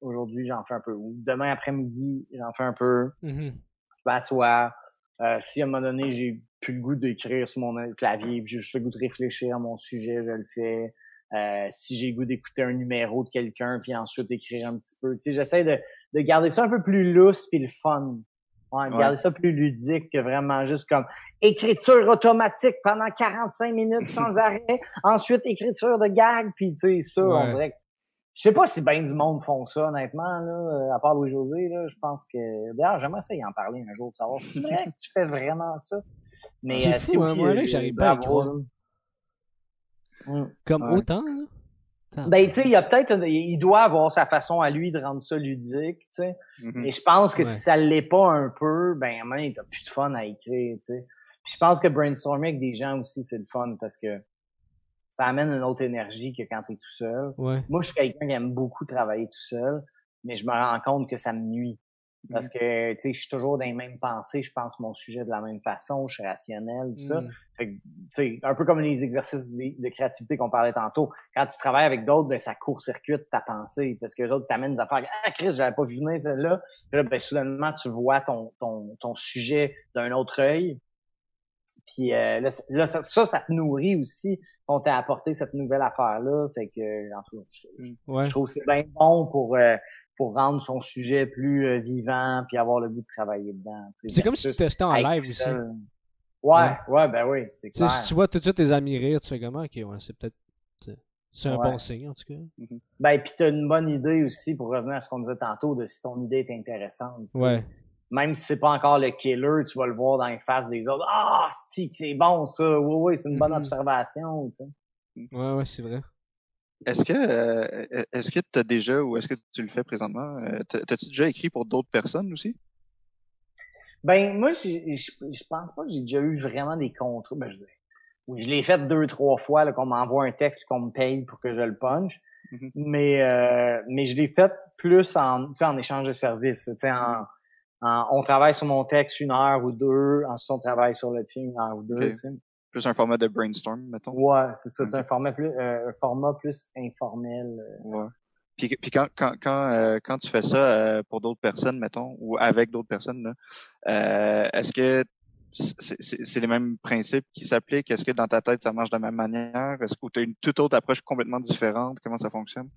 aujourd'hui, j'en fais un peu. Ou demain après-midi, j'en fais un peu. Mhm. Je m'assois. Euh, si à un moment donné, j'ai plus le goût d'écrire sur mon clavier, puis j'ai juste le goût de réfléchir à mon sujet, je le fais. Euh, si j'ai goût d'écouter un numéro de quelqu'un, puis ensuite écrire un petit peu. Tu sais, j'essaie de, de garder ça un peu plus lousse puis le fun. Ouais, de Ouais. garder ça plus ludique que vraiment juste comme écriture automatique pendant 45 minutes sans arrêt. Ensuite, écriture de gag, puis tu sais, ça, on dirait que je sais pas si ben du monde font ça, honnêtement, là, euh, à part Louis-José, là, je pense que... D'ailleurs, j'aimerais ça y en parler un jour, pour savoir si c'est vrai que tu fais vraiment ça. Mais C'est euh, fou, si hein, moi, euh, j'arrive pas à y bravo, croire. Mm. Comme Ouais. autant, là. Ben, tu sais, il y a peut-être, un- il doit avoir sa façon à lui de rendre ça ludique, tu sais. Mhm. Et je pense que Ouais. si ça l'est pas un peu, ben, à un moment donné, t'as plus de fun à écrire, tu sais. Puis je pense que brainstorming avec des gens aussi, c'est le fun parce que ça amène une autre énergie que quand t'es tout seul. Ouais. Moi, je suis quelqu'un qui aime beaucoup travailler tout seul, mais je me rends compte que ça me nuit. Parce que, tu sais, je suis toujours dans les mêmes pensées, je pense mon sujet de la même façon, je suis rationnel, tout ça. Mm. Fait que, tu sais, un peu comme les exercices de, de créativité qu'on parlait tantôt. Quand tu travailles avec d'autres, ben, ça court-circuite ta pensée. Parce que les autres t'amènent des affaires. Ah, Chris, j'avais pas vu venir celle-là. Là, ben, soudainement, tu vois ton, ton, ton sujet d'un autre œil. Puis euh, là, ça, ça, ça te nourrit aussi qu'on t'a apporté cette nouvelle affaire-là. Fait que, en tout cas, je, Ouais. je trouve que c'est bien bon pour, euh, pour rendre son sujet plus euh, vivant puis avoir le goût de travailler dedans. C'est comme si tu testais en live aussi. seul. Ouais, Ouais. ouais, ben oui, c'est clair. si tu vois tout de suite tes amis rire, tu fais comment? Ok, ouais, c'est peut-être. c'est- un Ouais. bon signe, en tout cas. Ben, puis t'as une bonne idée aussi, pour revenir à ce qu'on disait tantôt, de si ton idée est intéressante. Ouais. Même si c'est pas encore le killer, tu vas le voir dans les faces des autres. Ah, c'est c'est bon ça, oui, oui, c'est une bonne Mhm. observation. Tu sais. Ouais, ouais, c'est vrai. Est-ce que euh, est-ce que tu as déjà ou est-ce que tu le fais présentement? euh, t'as- T'as-tu déjà écrit pour d'autres personnes aussi? Ben, moi, je je pense pas que j'ai déjà eu vraiment des contrats. Ben, je, oui, je l'ai fait deux, trois fois, là, qu'on m'envoie un texte et qu'on me paye pour que je le punch. Mhm. Mais, euh, mais je l'ai fait plus en, en échange de services. En, en- on travaille sur mon texte une heure ou deux, ensuite on travaille sur le tien une heure ou deux. Ok. Plus un format de brainstorm, mettons. Ouais, c'est ça. C'est Ok. un format plus, euh, un format plus informel. euh. Ouais. Puis, puis quand, quand, quand, euh, quand tu fais ça euh, pour d'autres personnes, mettons, ou avec d'autres personnes, là, euh, est-ce que c'est les mêmes principes qui s'appliquent? Est-ce que dans ta tête, ça marche de la même manière? Est-ce que tu as une toute autre approche complètement différente? Comment ça fonctionne?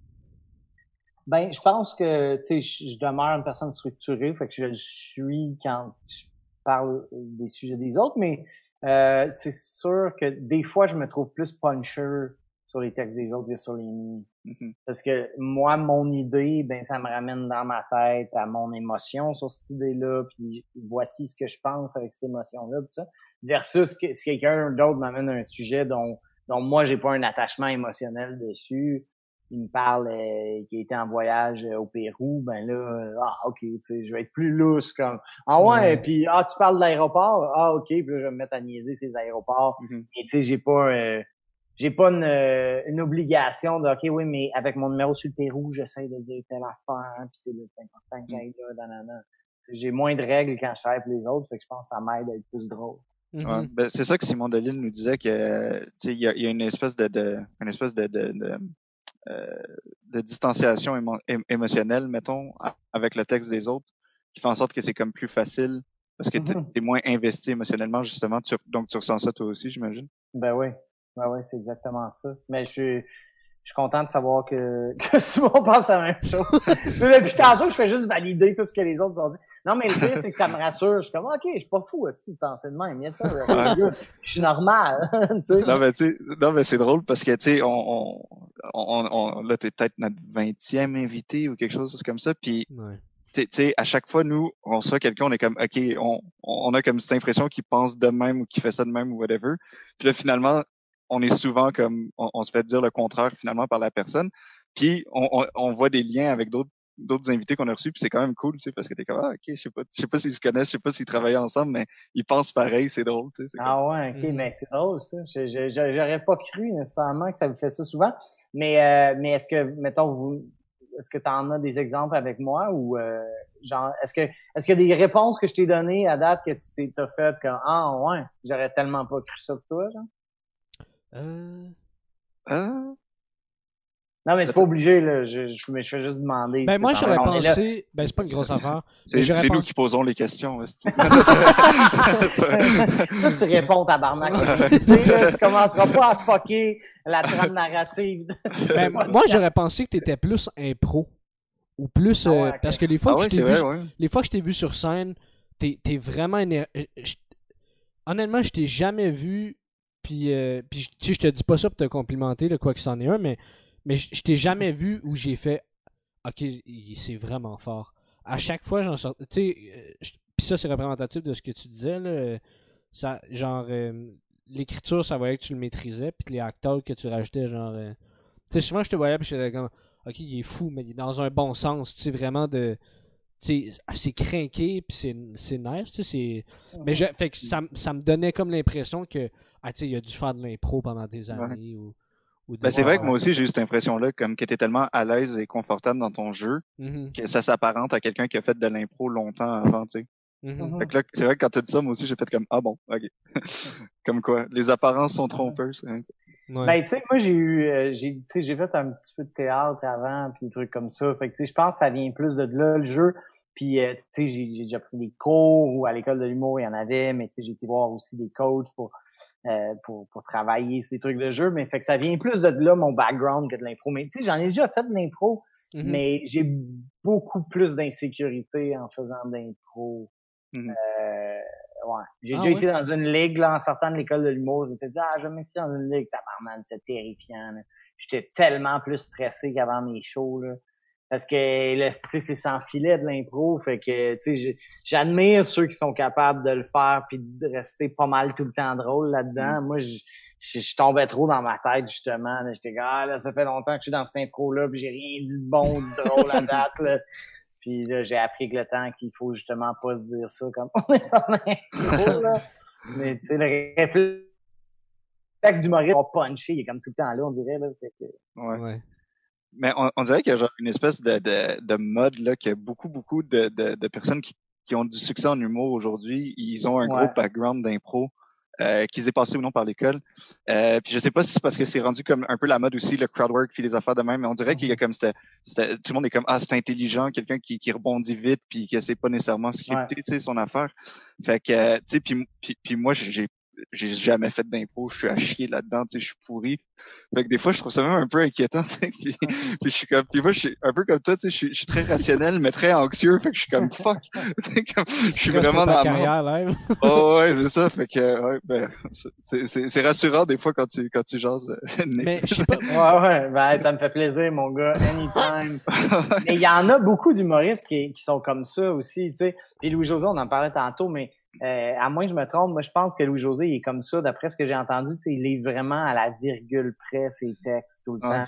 Ben, je pense que, tu sais, je, je demeure une personne structurée, fait que je le suis quand je parle des sujets des autres, mais euh, c'est sûr que des fois, je me trouve plus puncher sur les textes des autres que sur les miens. Mhm. Parce que moi, mon idée, ben, ça me ramène dans ma tête à mon émotion sur cette idée-là, puis voici ce que je pense avec cette émotion-là, tout ça. Versus que si quelqu'un d'autre m'amène un sujet dont, dont moi, j'ai pas un attachement émotionnel dessus, il me parle euh, qui a été en voyage euh, au Pérou, ben là, euh, ah, ok, tu sais, je vais être plus lousse comme, ah ouais, Ouais. puis ah, tu parles de l'aéroport, ah, ok, puis là, je vais me mettre à niaiser ces aéroports. Mhm. Et tu sais, j'ai pas, euh, j'ai pas une, une obligation de, ok, oui, mais avec mon numéro sur le Pérou, j'essaie de dire telle affaire, puis c'est important qu'il aille là, nanana. J'ai moins de règles quand je travaille pour les autres, fait que je pense que ça m'aide à être plus drôle. Mhm. Ouais. Ben, c'est ça que Simon Delille nous disait que tu sais, il y a, y a une espèce de, de une espèce de, de, de, de distanciation émo- émotionnelle, mettons, avec le texte des autres, qui fait en sorte que c'est comme plus facile parce que t'es Mhm. t'es moins investi émotionnellement justement. Tu- donc tu ressens ça toi aussi, j'imagine? Ben oui, ben oui, c'est exactement ça. Mais je je suis content de savoir que, que Simon pense à la même chose. Mais Depuis tantôt, je fais juste valider tout ce que les autres ont dit. Non, mais le pire, c'est que ça me rassure. Je suis comme, OK, je suis pas fou, si tu pensais de même. Bien sûr, je suis normal. tu sais. Non mais tu sais, non mais c'est drôle parce que tu sais, on, on, on, on- là t'es peut-être notre 20e invité ou quelque chose comme ça, puis Ouais. c'est, tu sais, à chaque fois, nous, on reçoit quelqu'un, on est comme, OK, on, on a comme cette impression qu'il pense de même ou qu'il fait ça de même ou whatever. Puis là, finalement, on est souvent comme, on, on se fait dire le contraire finalement par la personne. Puis on, on, on voit des liens avec d'autres d'autres invités qu'on a reçus, puis c'est quand même cool, tu sais, parce que t'es comme, ah, ok, je sais pas, je sais pas s'ils se connaissent, je sais pas s'ils travaillent ensemble, mais ils pensent pareil, c'est drôle, tu sais. Ah ouais, ok, Mhm. mais c'est drôle ça. Je- je- je- J'aurais pas cru nécessairement que ça vous fait ça souvent. Mais euh, mais est-ce que, mettons, vous est-ce que tu en as des exemples avec moi ou euh, genre est-ce que est-ce qu'il y a des réponses que je t'ai données à date que tu t'es t'as faites comme Ah ouais, j'aurais tellement pas cru ça pour toi, genre? Euh, Ah, Non, mais c'est pas obligé, là. Je, je, mais je fais juste demander. Ben, moi, j'aurais pensé. Ben, c'est pas une grosse affaire. c'est nous qui posons les questions, esti. Toi, tu réponds, tabarnak. tu sais, tu commenceras pas à fucker la trame narrative. Ben, moi, j'aurais pensé que t'étais plus impro. Ou plus. Ah ouais, euh. Parce que les fois ah que ouais, je t'ai vu. ouais. Les fois que je t'ai vu sur scène, t'es t'es vraiment éner- euh, je- Honnêtement, je t'ai jamais vu. Puis, euh, puis je- tu sais, je te dis pas ça pour te complimenter, là, quoi que c'en est un, mais, mais je t'ai jamais vu où j'ai fait. Ok, c'est vraiment fort. À chaque fois, j'en sors. Tu sais, euh, puis ça, c'est représentatif de ce que tu disais, là. Ça, genre, euh, l'écriture, ça voyait que tu le maîtrisais, puis les acteurs que tu rajoutais, genre. euh, tu sais, souvent, je te voyais, puis j'étais comme. Ok, il est fou, mais il est dans un bon sens, tu sais, vraiment de tu sais, c'est craqué puis c'est nice tu sais mais je, fait que ça, ça me donnait comme l'impression que ah tu sais il a dû faire de l'impro pendant des années ou ou de Ben, c'est vrai que moi aussi, j'ai eu cette impression-là, comme que t'es tellement à l'aise et confortable dans ton jeu, Mhm, que ça s'apparente à quelqu'un qui a fait de l'impro longtemps avant, tu sais. Fait que là, c'est vrai que quand t'as dit ça, moi aussi, j'ai fait comme, ah bon, ok. comme quoi, les apparences sont trompeuses. hein. Ouais. Ben, tu sais, moi, j'ai eu, euh, j'ai, tu sais, j'ai fait un petit peu de théâtre avant, puis des trucs comme ça. Fait que, tu sais, je pense que ça vient plus de là, le jeu. Puis, euh, tu sais, j'ai, j'ai déjà pris des cours ou à l'école de l'humour, il y en avait, mais tu sais, j'ai été voir aussi des coachs pour, euh, pour, pour travailler ces trucs de jeu. Mais fait que ça vient plus de là, mon background, que de l'impro. Mais, tu sais, j'en ai déjà fait de l'impro, Mhm. mais j'ai beaucoup plus d'insécurité en faisant de l'impro. Mhm. Euh, ouais. J'ai Ah déjà ouais? été dans une ligue, là, en sortant de l'école de l'humour. Je me suis dit, ah, je vais m'inscrire dans une ligue, tabarnak, c'est terrifiant. J'étais tellement plus stressé qu'avant mes shows, là. Parce que, là, c'est sans filet de l'impro. Fait que, tu sais, j'ai- j'admire ceux qui sont capables de le faire puis de rester pas mal tout le temps drôle là-dedans. Moi, je, je, je tombais trop dans ma tête, justement. J'étais comme, ah, là, ça fait longtemps que je suis dans cette impro-là puis j'ai rien dit de bon ou de drôle à date, là. Puis là, j'ai appris avec le temps qu'il faut justement pas se dire ça comme on est en impro, là. Mais, tu sais, le réflexe d'humoriste, on puncher, il est comme tout le temps là, on dirait, là. Fait que- Ouais. Ouais. Mais on, on dirait qu'il y a genre une espèce de, de, de mode là que beaucoup beaucoup de, de, de personnes qui, qui ont du succès en humour aujourd'hui, ils ont un Ouais. gros background d'impro, euh, qu'ils aient passé ou non par l'école. Euh, puis je sais pas si c'est parce que c'est rendu comme un peu la mode aussi le crowd work puis les affaires de même, mais on dirait qu'il y a comme c'était, c'était- tout le monde est comme ah c'est intelligent, quelqu'un qui, qui rebondit vite puis que c'est pas nécessairement scripté, tu sais son affaire. Fait que euh, tu sais puis, puis puis moi j'ai j'ai jamais fait d'impro, je suis à chier là-dedans, tu sais, je suis pourri. Fait que des fois, je trouve ça même un peu inquiétant, tu sais. Puis, puis je suis comme, puis moi, je suis un peu comme toi, tu sais, je suis, je suis très rationnel, mais très anxieux. Fait que je suis comme, fuck. Tu sais, comme, je suis vraiment dans la carrière. Oh, ouais, c'est ça. Fait que, ouais, ben, c'est, c'est, c'est rassurant des fois quand tu, quand tu jases. euh. Mais je sais pas. Ouais, ouais, ben, ça me fait plaisir, mon gars, anytime. mais il y en a beaucoup d'humoristes qui, qui sont comme ça aussi, tu sais. Puis Louis-José, on en parlait tantôt, mais euh, à moins que je me trompe, moi, je pense que Louis-José, il est comme ça. D'après ce que j'ai entendu, il est vraiment à la virgule près, ses textes, tout le temps.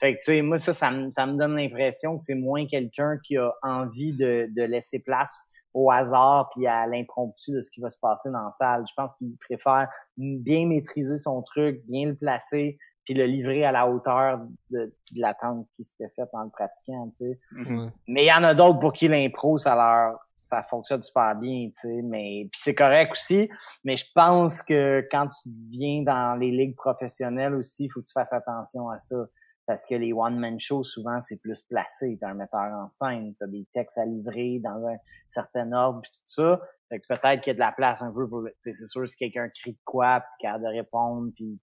Fait que, tu sais, moi, ça, ça me, ça me donne l'impression que c'est moins quelqu'un qui a envie de, de laisser place au hasard puis à l'impromptu de ce qui va se passer dans la salle. Je pense qu'il préfère bien maîtriser son truc, bien le placer, puis le livrer à la hauteur de, de l'attente qui s'était faite en le pratiquant, tu sais. Ouais. Mais il y en a d'autres pour qui l'impro, ça leur ça fonctionne super bien, tu sais, mais puis c'est correct aussi, mais je pense que quand tu viens dans les ligues professionnelles aussi, il faut que tu fasses attention à ça parce que les one man shows souvent c'est plus placé, t'as un metteur en scène, t'as des textes à livrer dans un certain ordre puis tout ça, fait que peut-être qu'il y a de la place un peu pour c'est sûr si quelqu'un crie quoi, puis capable de répondre puis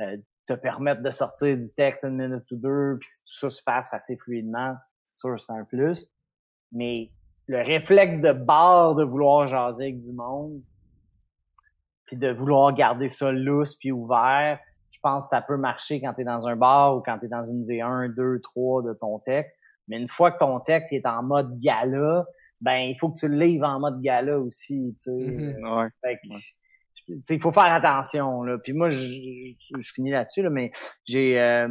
euh, te permettre de sortir du texte une minute ou deux, puis que tout ça se fasse assez fluidement, c'est sûr c'est un plus. Mais le réflexe de barre de vouloir jaser avec du monde, puis de vouloir garder ça lousse puis ouvert, je pense que ça peut marcher quand tu es dans un bar ou quand tu es dans une V1, 2, 3 de ton texte. Mais une fois que ton texte est en mode gala, ben il faut que tu le livres en mode gala aussi, tu sais. Mhm. Ouais. Fait que, Ouais. tu sais, il faut faire attention. Là. Puis moi, je, je, je finis là-dessus, là, mais j'ai euh,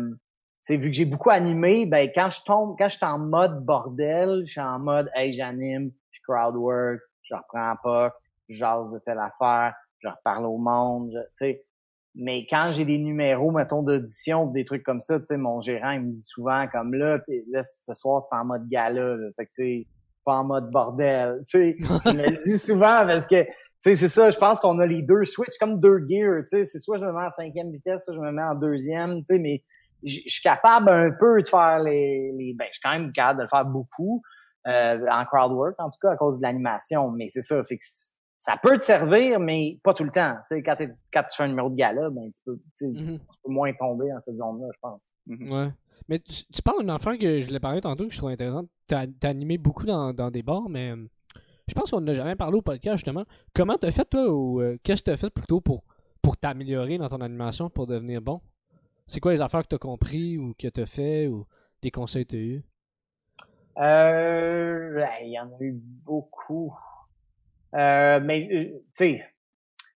tu sais, vu que j'ai beaucoup animé, ben quand je tombe, quand je suis en mode bordel, je suis en mode Hey, j'anime, je crowd work, je reprends pas, je jase de telle affaire, je reparle au monde, je- tu sais. Mais quand j'ai des numéros, mettons, d'audition, des trucs comme ça, tu sais, mon gérant, il me dit souvent comme là, pis là, ce soir, c'est en mode gala, là. Fait que, tu sais, pas en mode bordel, tu sais. Il me le dit souvent parce que, tu sais, c'est ça, je pense qu'on a les deux switch comme deux gears, tu sais. C'est soit je me mets en cinquième vitesse, soit je me mets en deuxième, tu sais, mais je suis capable un peu de faire les, les ben, je suis quand même capable de le faire beaucoup, euh, en crowd work, en tout cas, à cause de l'animation. Mais c'est ça, c'est que ça peut te servir, mais pas tout le temps. Tu sais, quand, tu fais un numéro de gala, ben, tu peux, Mhm. tu peux moins tomber dans cette zone-là, je pense. Ouais. Mais tu, tu parles d'une affaire que je voulais parler tantôt que je trouve intéressante. T'as as animé beaucoup dans, dans des bars, mais euh, je pense qu'on n'a jamais parlé au podcast justement. Comment t'as fait toi ou euh, qu'est-ce que t'as fait plutôt pour, pour t'améliorer dans ton animation pour devenir bon? C'est quoi les affaires que t'as compris ou que t'as fait ou des conseils que t'as eu? Euh, il y en a eu beaucoup. Euh, mais, euh, tu sais,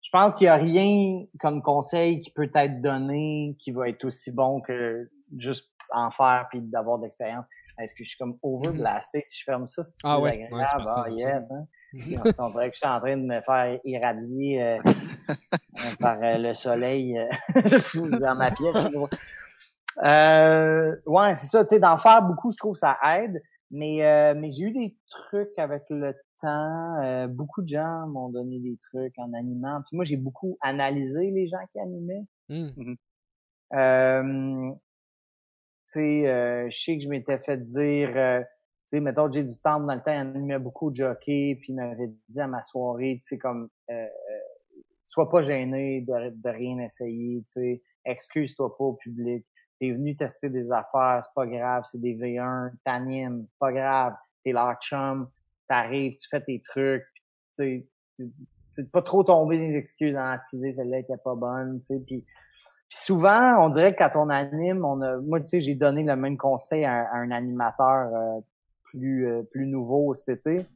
je pense qu'il y a rien comme conseil qui peut être donné qui va être aussi bon que juste en faire puis d'avoir de l'expérience. Est-ce que je suis comme overblasté si je ferme ça? C'est Ah ouais, désagréable? ouais, ah, yes, hein? On dirait que je suis en train de me faire irradier euh, par euh, le soleil euh, dans ma pièce. Euh, ouais, c'est ça, tu sais, d'en faire beaucoup, je trouve ça aide. Mais, euh, mais j'ai eu des trucs avec le temps. Euh, beaucoup de gens m'ont donné des trucs en animant. Puis moi, j'ai beaucoup analysé les gens qui animaient. Hmm. Euh, tu sais, euh, je sais que je m'étais fait dire, euh, tu sais, mettons, j'ai du temps dans le temps, il animait beaucoup de jockey, puis il m'avait dit à ma soirée, tu sais, comme, euh, euh, sois pas gêné de, de rien essayer, excuse-toi pas au public. T'es venu tester des affaires, c'est pas grave, c'est des V1, t'animes, pas grave, t'es leur chum, t'arrives, tu fais tes trucs, tu sais, pas trop tomber des excuses dans excusez, celle-là était pas bonne, tu sais, puis souvent, on dirait que quand on anime, on a, moi, tu sais, j'ai donné le même conseil à, à un animateur euh, plus euh, plus nouveau cet été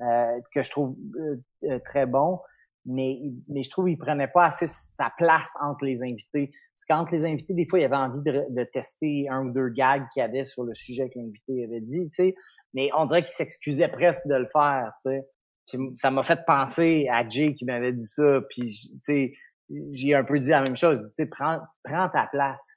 euh, que je trouve euh, euh, très bon, mais mais je trouve qu'il prenait pas assez sa place entre les invités. Parce qu'entre les invités, des fois, il avait envie de, tester un ou deux gags qu'il avait sur le sujet que l'invité avait dit, tu sais. Mais on dirait qu'il s'excusait presque de le faire, tu sais. Ça m'a fait penser à Jay qui m'avait dit ça, puis tu sais j'ai un peu dit la même chose. Tu sais, prends, prends ta place.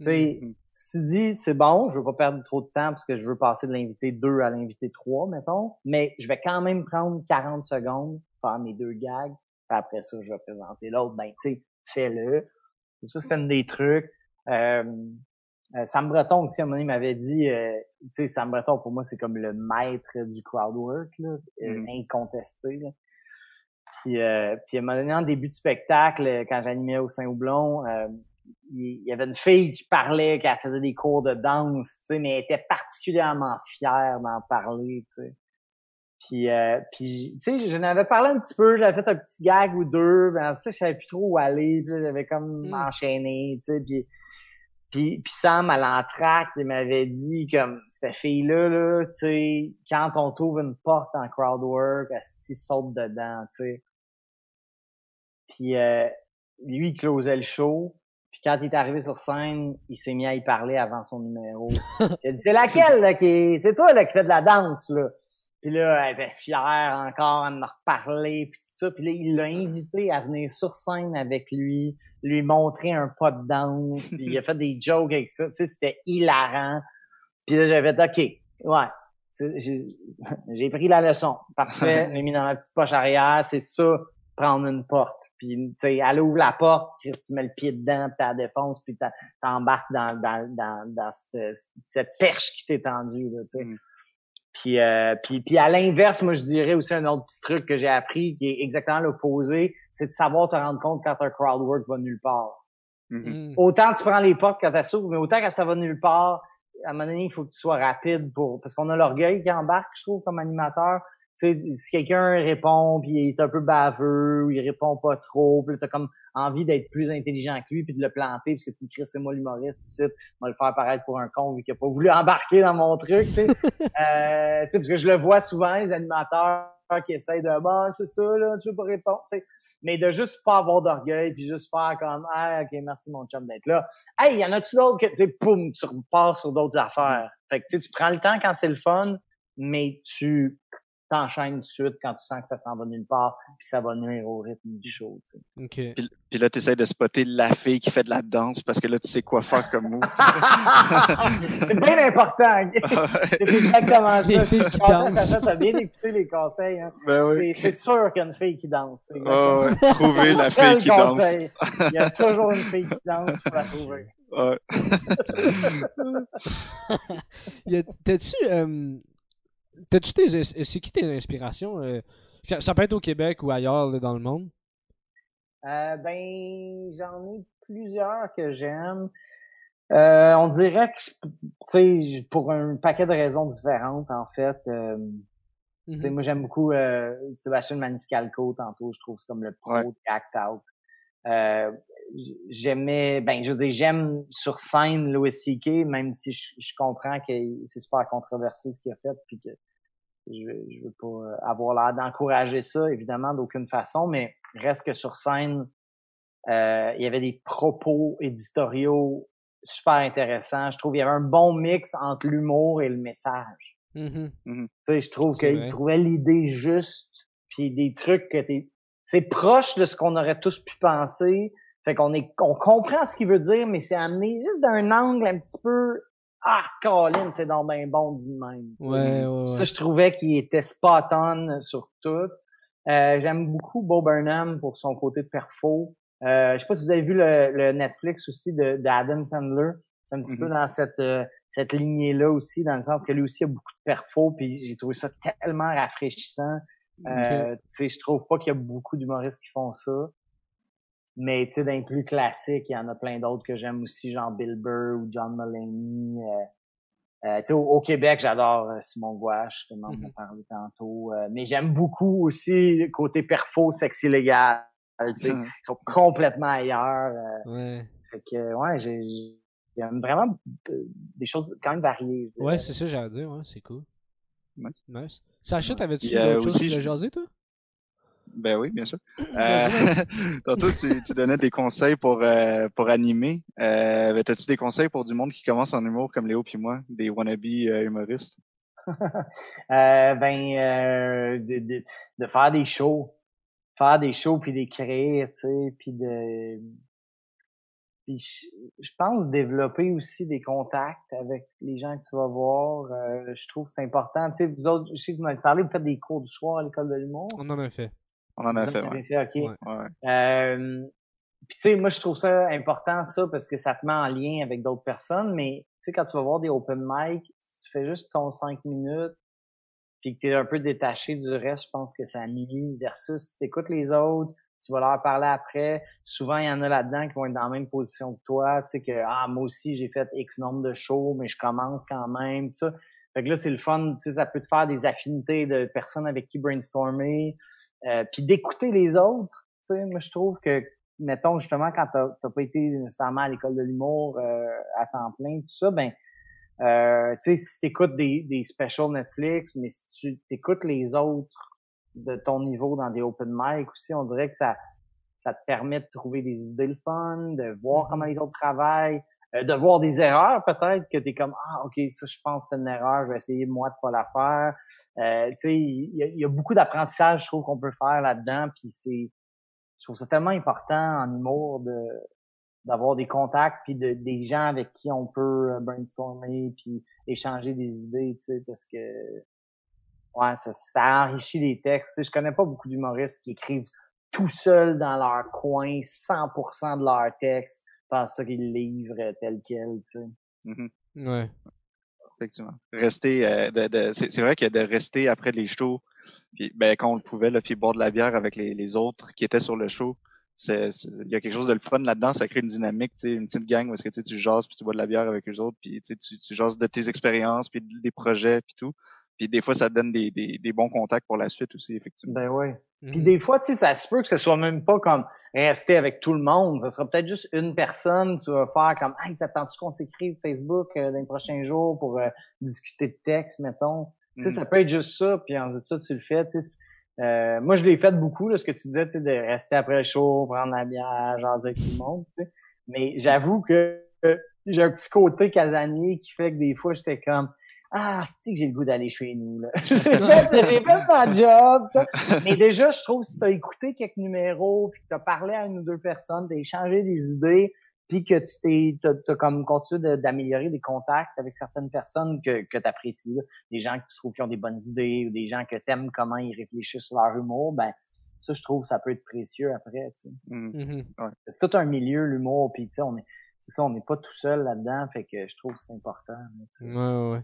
Tu sais, Mhm. si tu dis, c'est bon, je veux pas perdre trop de temps parce que je veux passer de l'invité 2 à l'invité 3, mettons, mais je vais quand même prendre 40 secondes, faire mes deux gags, puis après ça, je vais présenter l'autre. Ben, tu sais, fais-le. Ça, c'est un des trucs. Euh, euh, Sam Breton aussi, à un moment donné, m'avait dit, euh, tu sais, Sam Breton, pour moi, c'est comme le maître du crowd work, là, euh, Mhm. incontesté. Là. Puis, euh, puis à un moment donné, en début de spectacle, quand j'animais au Saint-Houblon, euh, il y avait une fille qui parlait, qui faisait des cours de danse, tu sais, mais elle était particulièrement fière d'en parler, tu sais. Puis, euh, puis tu sais, je n'avais parlé un petit peu, j'avais fait un petit gag ou deux, ben ça, je savais plus trop où aller, puis là, j'avais comme Mm. enchaîné, tu sais, puis, puis, puis Sam, à l'entracte, il m'avait dit, comme, cette fille-là, là, tu sais, quand on trouve une porte en crowd work, elle saute dedans, tu sais. Puis euh, lui, il closait le show. Puis quand il est arrivé sur scène, il s'est mis à y parler avant son numéro. il a dit, c'est laquelle, là, qui est... C'est toi, là, qui fait de la danse, là. Puis là, elle était fière encore à me reparler, puis tout ça. Puis là, il l'a invité à venir sur scène avec lui, lui montrer un pas de danse. Puis il a fait des jokes avec ça. Tu sais, c'était hilarant. Puis là, j'avais dit, OK, ouais. J'ai j'ai pris la leçon. Parfait. Je l'ai mis dans ma petite poche arrière. C'est ça, prendre une porte. Puis, tu sais, elle ouvre la porte, puis tu mets le pied dedans, puis t'as la défonce, puis t'as- t'embarques dans, dans, dans, dans cette, cette perche qui t'est tendue, là, tu sais. Mm. Puis, euh, puis, puis à l'inverse, moi, je dirais aussi un autre petit truc que j'ai appris, qui est exactement l'opposé, c'est de savoir te rendre compte quand un crowd work va nulle part. Mhm. Hmm. Autant tu prends les portes quand tu s'ouvres, mais autant quand ça va nulle part, à un moment donné, il faut que tu sois rapide pour, parce qu'on a l'orgueil qui embarque, je trouve, comme animateur. Tu sais, si quelqu'un répond, puis il est un peu baveux, ou il répond pas trop, puis t'as comme envie d'être plus intelligent que lui, puis de le planter, parce que tu dis, Chris, c'est moi l'humoriste, ici, on va le faire paraître pour un con, vu qu'il a pas voulu embarquer dans mon truc, tu sais. euh, tu sais, parce que je le vois souvent, les animateurs qui essayent de, bon, c'est ça, là, tu veux pas répondre, tu sais. Mais de juste pas avoir d'orgueil, puis juste faire comme, ah, ok, merci mon chum d'être là. Hey, y en a-tu d'autres que, tu sais, poum, tu repars sur d'autres affaires. Fait que, tu sais, tu prends le temps quand c'est le fun, mais tu t'enchaînes tout de suite quand tu sens que ça s'en va nulle part, puis que ça va nuire au rythme du show, tu sais. Ok. Puis, puis là, tu essaies de spotter la fille qui fait de la danse parce que là, tu sais quoi faire comme move. c'est bien important. c'est exactement ça. Je suis content. Sacha, t'as bien écouté les conseils, hein. ben oui. C'est- sûr qu'il y a une fille qui danse. Ah exactement ouais. Trouver le la seul fille qui danse. conseil. Il y a toujours une fille qui danse pour la trouver. Ouais. Y a- T'as-tu. euh, T'as-tu tes. C'est qui tes inspirations euh, ça- peut être au Québec ou ailleurs là, dans le monde. Euh, ben, j'en ai plusieurs que j'aime. Euh, on dirait que, tu sais, pour un paquet de raisons différentes, en fait. Euh, Mhm. moi, j'aime beaucoup euh, Sébastien Maniscalco, tantôt, je trouve que c'est comme le pro Ouais. de Act Out. J'aimais, ben, je veux dire, j'aime sur scène Louis C.K., même si je, je comprends que c'est super controversé ce qu'il a fait, puis que je, je veux pas avoir l'air d'encourager ça, évidemment, d'aucune façon, mais reste que sur scène, euh, il y avait des propos éditoriaux super intéressants. Je trouve qu'il y avait un bon mix entre l'humour et le message. Mhm. Tu sais, je trouve C'est qu'il vrai. trouvait l'idée juste, puis des trucs que t'es... C'est proche de ce qu'on aurait tous pu penser, Fait qu'on est, on comprend ce qu'il veut dire, mais c'est amené juste d'un angle un petit peu, ah, Colin, c'est dans ben bon dit de même. Ouais, ouais, Ça, ouais. je trouvais qu'il était spot on sur tout. Euh, J'aime beaucoup Bo Burnham pour son côté de perfo. Euh, je sais pas si vous avez vu le, le Netflix aussi de d'Adam Sandler. C'est un petit peu Mhm. dans cette euh, cette lignée-là aussi, dans le sens que lui aussi a beaucoup de perfo, puis j'ai trouvé ça tellement rafraîchissant. Euh, tu sais, je trouve pas qu'il y a beaucoup d'humoristes qui font ça. Mais tu sais, d'un plus classique, il y en a plein d'autres que j'aime aussi, genre Bill Burr ou John Mulaney. Euh, euh, tu sais, au, au Québec, j'adore euh, Simon Gouache, en a Mhm. parlé tantôt. Euh, mais j'aime beaucoup aussi le côté perfo, sexy légal. Tu sais, ils sont complètement ailleurs. euh, Ouais, fait que, ouais, j'ai, j'aime vraiment des choses quand même variées. je ouais c'est ça, j'allais dire, ouais, c'est cool. Ouais. Nice. Sacha, t'avais-tu d'autres choses que tu jaser, toi? Ben oui, bien sûr. Euh, tantôt, tu, tu donnais des conseils pour, euh, pour animer. Euh, ben, T'as-tu des conseils pour du monde qui commence en humour comme Léo puis moi, des wannabe euh, humoristes? Euh, ben, euh, de, de, de faire des shows. Faire des shows puis d'écrire, tu sais, puis de... Puis je, je pense développer aussi des contacts avec les gens que tu vas voir. Euh, je trouve que c'est important. Tu sais, vous autres, je sais que vous m'avez parlé, vous faites des cours du soir à l'école de l'humour. On en a fait. On en a fait, en ouais. fait, OK. Ouais. Euh, puis tu sais, moi je trouve ça important ça parce que ça te met en lien avec d'autres personnes, mais tu sais quand tu vas voir des open mic, si tu fais juste ton 5 minutes puis que tu es un peu détaché du reste, je pense que ça nuit versus si tu écoutes les autres, tu vas leur parler après. Souvent il y en a là-dedans qui vont être dans la même position que toi, tu sais que ah moi aussi j'ai fait X nombre de shows, mais je commence quand même, tout ça. Fait que là c'est le fun, tu sais ça peut te faire des affinités de personnes avec qui brainstormer. Euh, puis d'écouter les autres, tu sais, moi je trouve que, mettons justement quand t'as pas été nécessairement à l'école de l'humour euh, à temps plein, tout ça, ben, euh, tu sais, si t'écoutes des, des specials Netflix, mais si tu t'écoutes les autres de ton niveau dans des open mic aussi, on dirait que ça ça te permet de trouver des idées le fun, de voir Mhm. comment les autres travaillent, de voir des erreurs peut-être que t'es comme ah ok ça je pense c'est une erreur, je vais essayer moi de pas la faire. Euh, tu sais, il y, a- beaucoup d'apprentissage, je trouve, qu'on peut faire là-dedans. Puis c'est, je trouve ça tellement important en humour de d'avoir des contacts puis de, des gens avec qui on peut euh, brainstormer puis échanger des idées, tu sais, parce que ouais, ça, ça enrichit les textes. Tu sais, je connais pas beaucoup d'humoristes qui écrivent tout seuls dans leur coin 100% de leur texte, pensent ça qu'ils livrent euh, tel quel, tu sais. Mhm. Ouais. effectivement. Rester, euh, de, de- c'est c'est vrai que de rester après les shows, puis ben quand on le pouvait, là, puis boire de la bière avec les, les autres qui étaient sur le show, c'est c'est- il y a quelque chose de le fun là-dedans, ça crée une dynamique, tu sais, une petite gang où est-ce que tu sais, tu jases puis tu bois de la bière avec les autres, puis tu tu, jases de tes expériences puis de- des projets puis tout, puis des fois ça te donne des, des, des bons contacts pour la suite aussi, effectivement. Ben ouais. Puis Mhm. des fois, tu sais, ça se peut que ce soit même pas comme rester avec tout le monde. Ça sera peut-être juste une personne. Tu vas faire comme, hey, ça tente-tu qu'on s'écrive Facebook euh, dans les prochains jours pour euh, discuter de texte, mettons? Tu sais, Mhm. ça peut être juste ça. Puis ensuite ça, tu le fais. Tu sais, euh, moi, je l'ai fait beaucoup, là, ce que tu disais, tu sais, de rester après le show, prendre la bière, jaser avec tout le monde. Tu sais. Mais j'avoue que euh, j'ai un petit côté casanier qui fait que des fois, j'étais comme, ah, c'est que j'ai le goût d'aller chez nous. Là? j'ai fait, j'ai fait ma job. tu sais. Mais déjà, je trouve que si tu as écouté quelques numéros, puis que tu as parlé à une ou deux personnes, tu as échangé des idées, puis que tu t'es t'as, t'as comme continué d'améliorer des contacts avec certaines personnes que, que tu apprécies, des gens que tu trouves qui ont des bonnes idées ou des gens que tu aimes comment ils réfléchissent sur leur humour, ben ça, je trouve que ça peut être précieux après. tu sais. Mhm. Mhm. C'est tout un milieu, l'humour, puis tu sais, on est c'est ça, on n'est pas tout seul là-dedans, fait que je trouve que c'est important. là, tu sais. Ouais, ouais,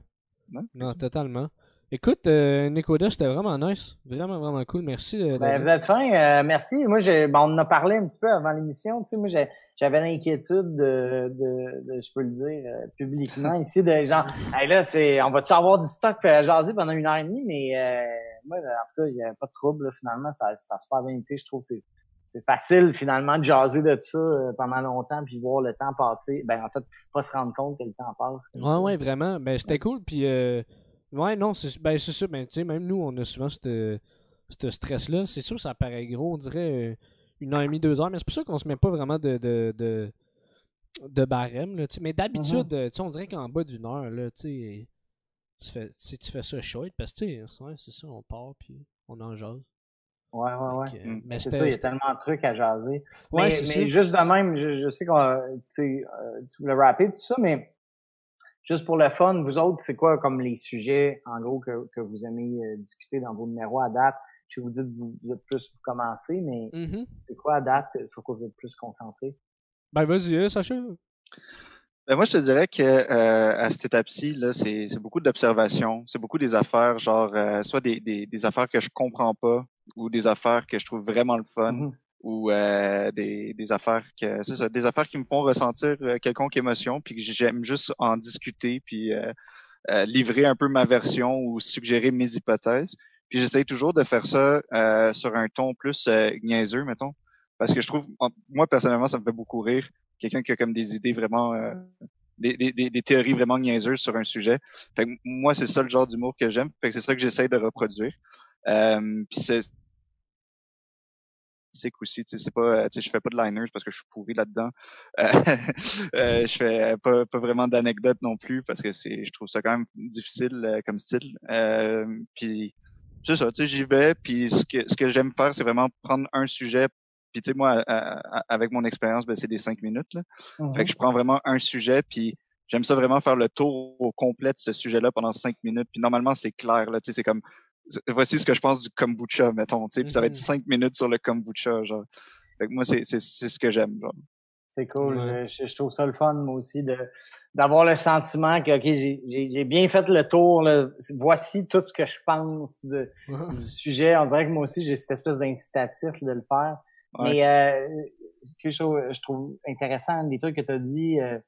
Non, totalement. Écoute, euh, Nicolas, c'était vraiment nice. Vraiment, vraiment cool. Merci. euh, Ben, vous êtes fin, euh, merci. Moi, j'ai, ben, on en a parlé un petit peu avant l'émission. Tu sais, moi, j'ai- j'avais l'inquiétude de, de, de- je peux le dire euh, publiquement ici, de genre, hey, là, c'est, on va-tu avoir du stock à jaser pendant une heure et demie, mais euh, moi, en tout cas, il n'y a pas de trouble. là, finalement, ça, ça se passe bien été. Je trouve que c'est, c'est facile finalement de jaser de ça euh, pendant longtemps puis voir le temps passer. Ben, en fait, pas se rendre compte que le temps passe. Ouais, ça. ouais, vraiment. Ben, c'était cool. Puis, euh, ouais, non, c'est ben, c'est ça. Ben, tu sais, même nous, on a souvent ce stress-là. C'est sûr ça paraît gros, on dirait euh, une heure et demie, deux heures. Mais c'est pour ça qu'on se met pas vraiment de, de, de, de barème. Là, mais d'habitude, euh, tu sais, on dirait qu'en bas d'une heure, là, tu sais, tu fais, tu fais ça chouette. Parce que, c'est ça, on part, puis on en jase. Ouais, ouais, ouais. Mm. Mais C'est ça, il y a tellement de trucs à jaser. Ouais, mais, juste de même, je, je sais qu'on tu euh, tu voulais rapper tout ça, mais juste pour le fun, vous autres, c'est quoi comme les sujets, en gros, que, que vous aimez euh, discuter dans vos numéros à date? Je vous dis que vous, vous êtes plus vous commencez, mais Mhm. c'est quoi à date sur quoi vous êtes plus concentré? Ben, vas-y, euh, Sacha. Ben, moi, je te dirais que euh, à cette étape-ci, là, c'est c'est beaucoup d'observation, c'est beaucoup des affaires, genre euh, soit des, des, des affaires que je comprends pas, ou des affaires que je trouve vraiment le fun, Mhm. ou euh, des, des affaires que c'est ça, des affaires qui me font ressentir euh, quelconque émotion, puis que j'aime juste en discuter, puis euh, euh, livrer un peu ma version ou suggérer mes hypothèses. Puis j'essaye toujours de faire ça euh, sur un ton plus euh, niaiseux, mettons, parce que je trouve, moi personnellement, ça me fait beaucoup rire quelqu'un qui a comme des idées vraiment euh, des, des, des, théories vraiment niaiseuses sur un sujet. Fait que moi, c'est ça le genre d'humour que j'aime. Fait que c'est ça que j'essaye de reproduire. Euh, puis c'est c'est aussi, c'est pas, je fais pas de liners parce que je suis pourri là-dedans. Euh, euh, je fais pas, pas vraiment d'anecdotes non plus parce que c'est, je trouve ça quand même difficile euh, comme style. Euh, puis c'est ça, tu sais, j'y vais. Puis ce que, ce que j'aime faire, c'est vraiment prendre un sujet. Puis tu sais, moi, à- à- avec mon expérience, ben, c'est des cinq minutes. Là. Mhm. Fait que je prends vraiment un sujet, puis j'aime ça vraiment faire le tour au complet de ce sujet-là pendant cinq minutes. Puis normalement, c'est clair, là, tu sais, c'est comme, voici ce que je pense du kombucha, mettons, tu sais, puis ça va être Mhm. cinq minutes sur le kombucha, genre. Fait que moi, c'est, c'est, c'est ce que j'aime. C'est cool. Ouais. Je, trouve ça le fun, moi aussi, de d'avoir le sentiment que, OK, j'ai- bien fait le tour. Là. Voici tout ce que je pense de, du sujet. On dirait que moi aussi, j'ai cette espèce d'incitatif de le faire. Ouais. Mais euh, ce que je trouve, intéressant, des trucs que tu as dit, euh,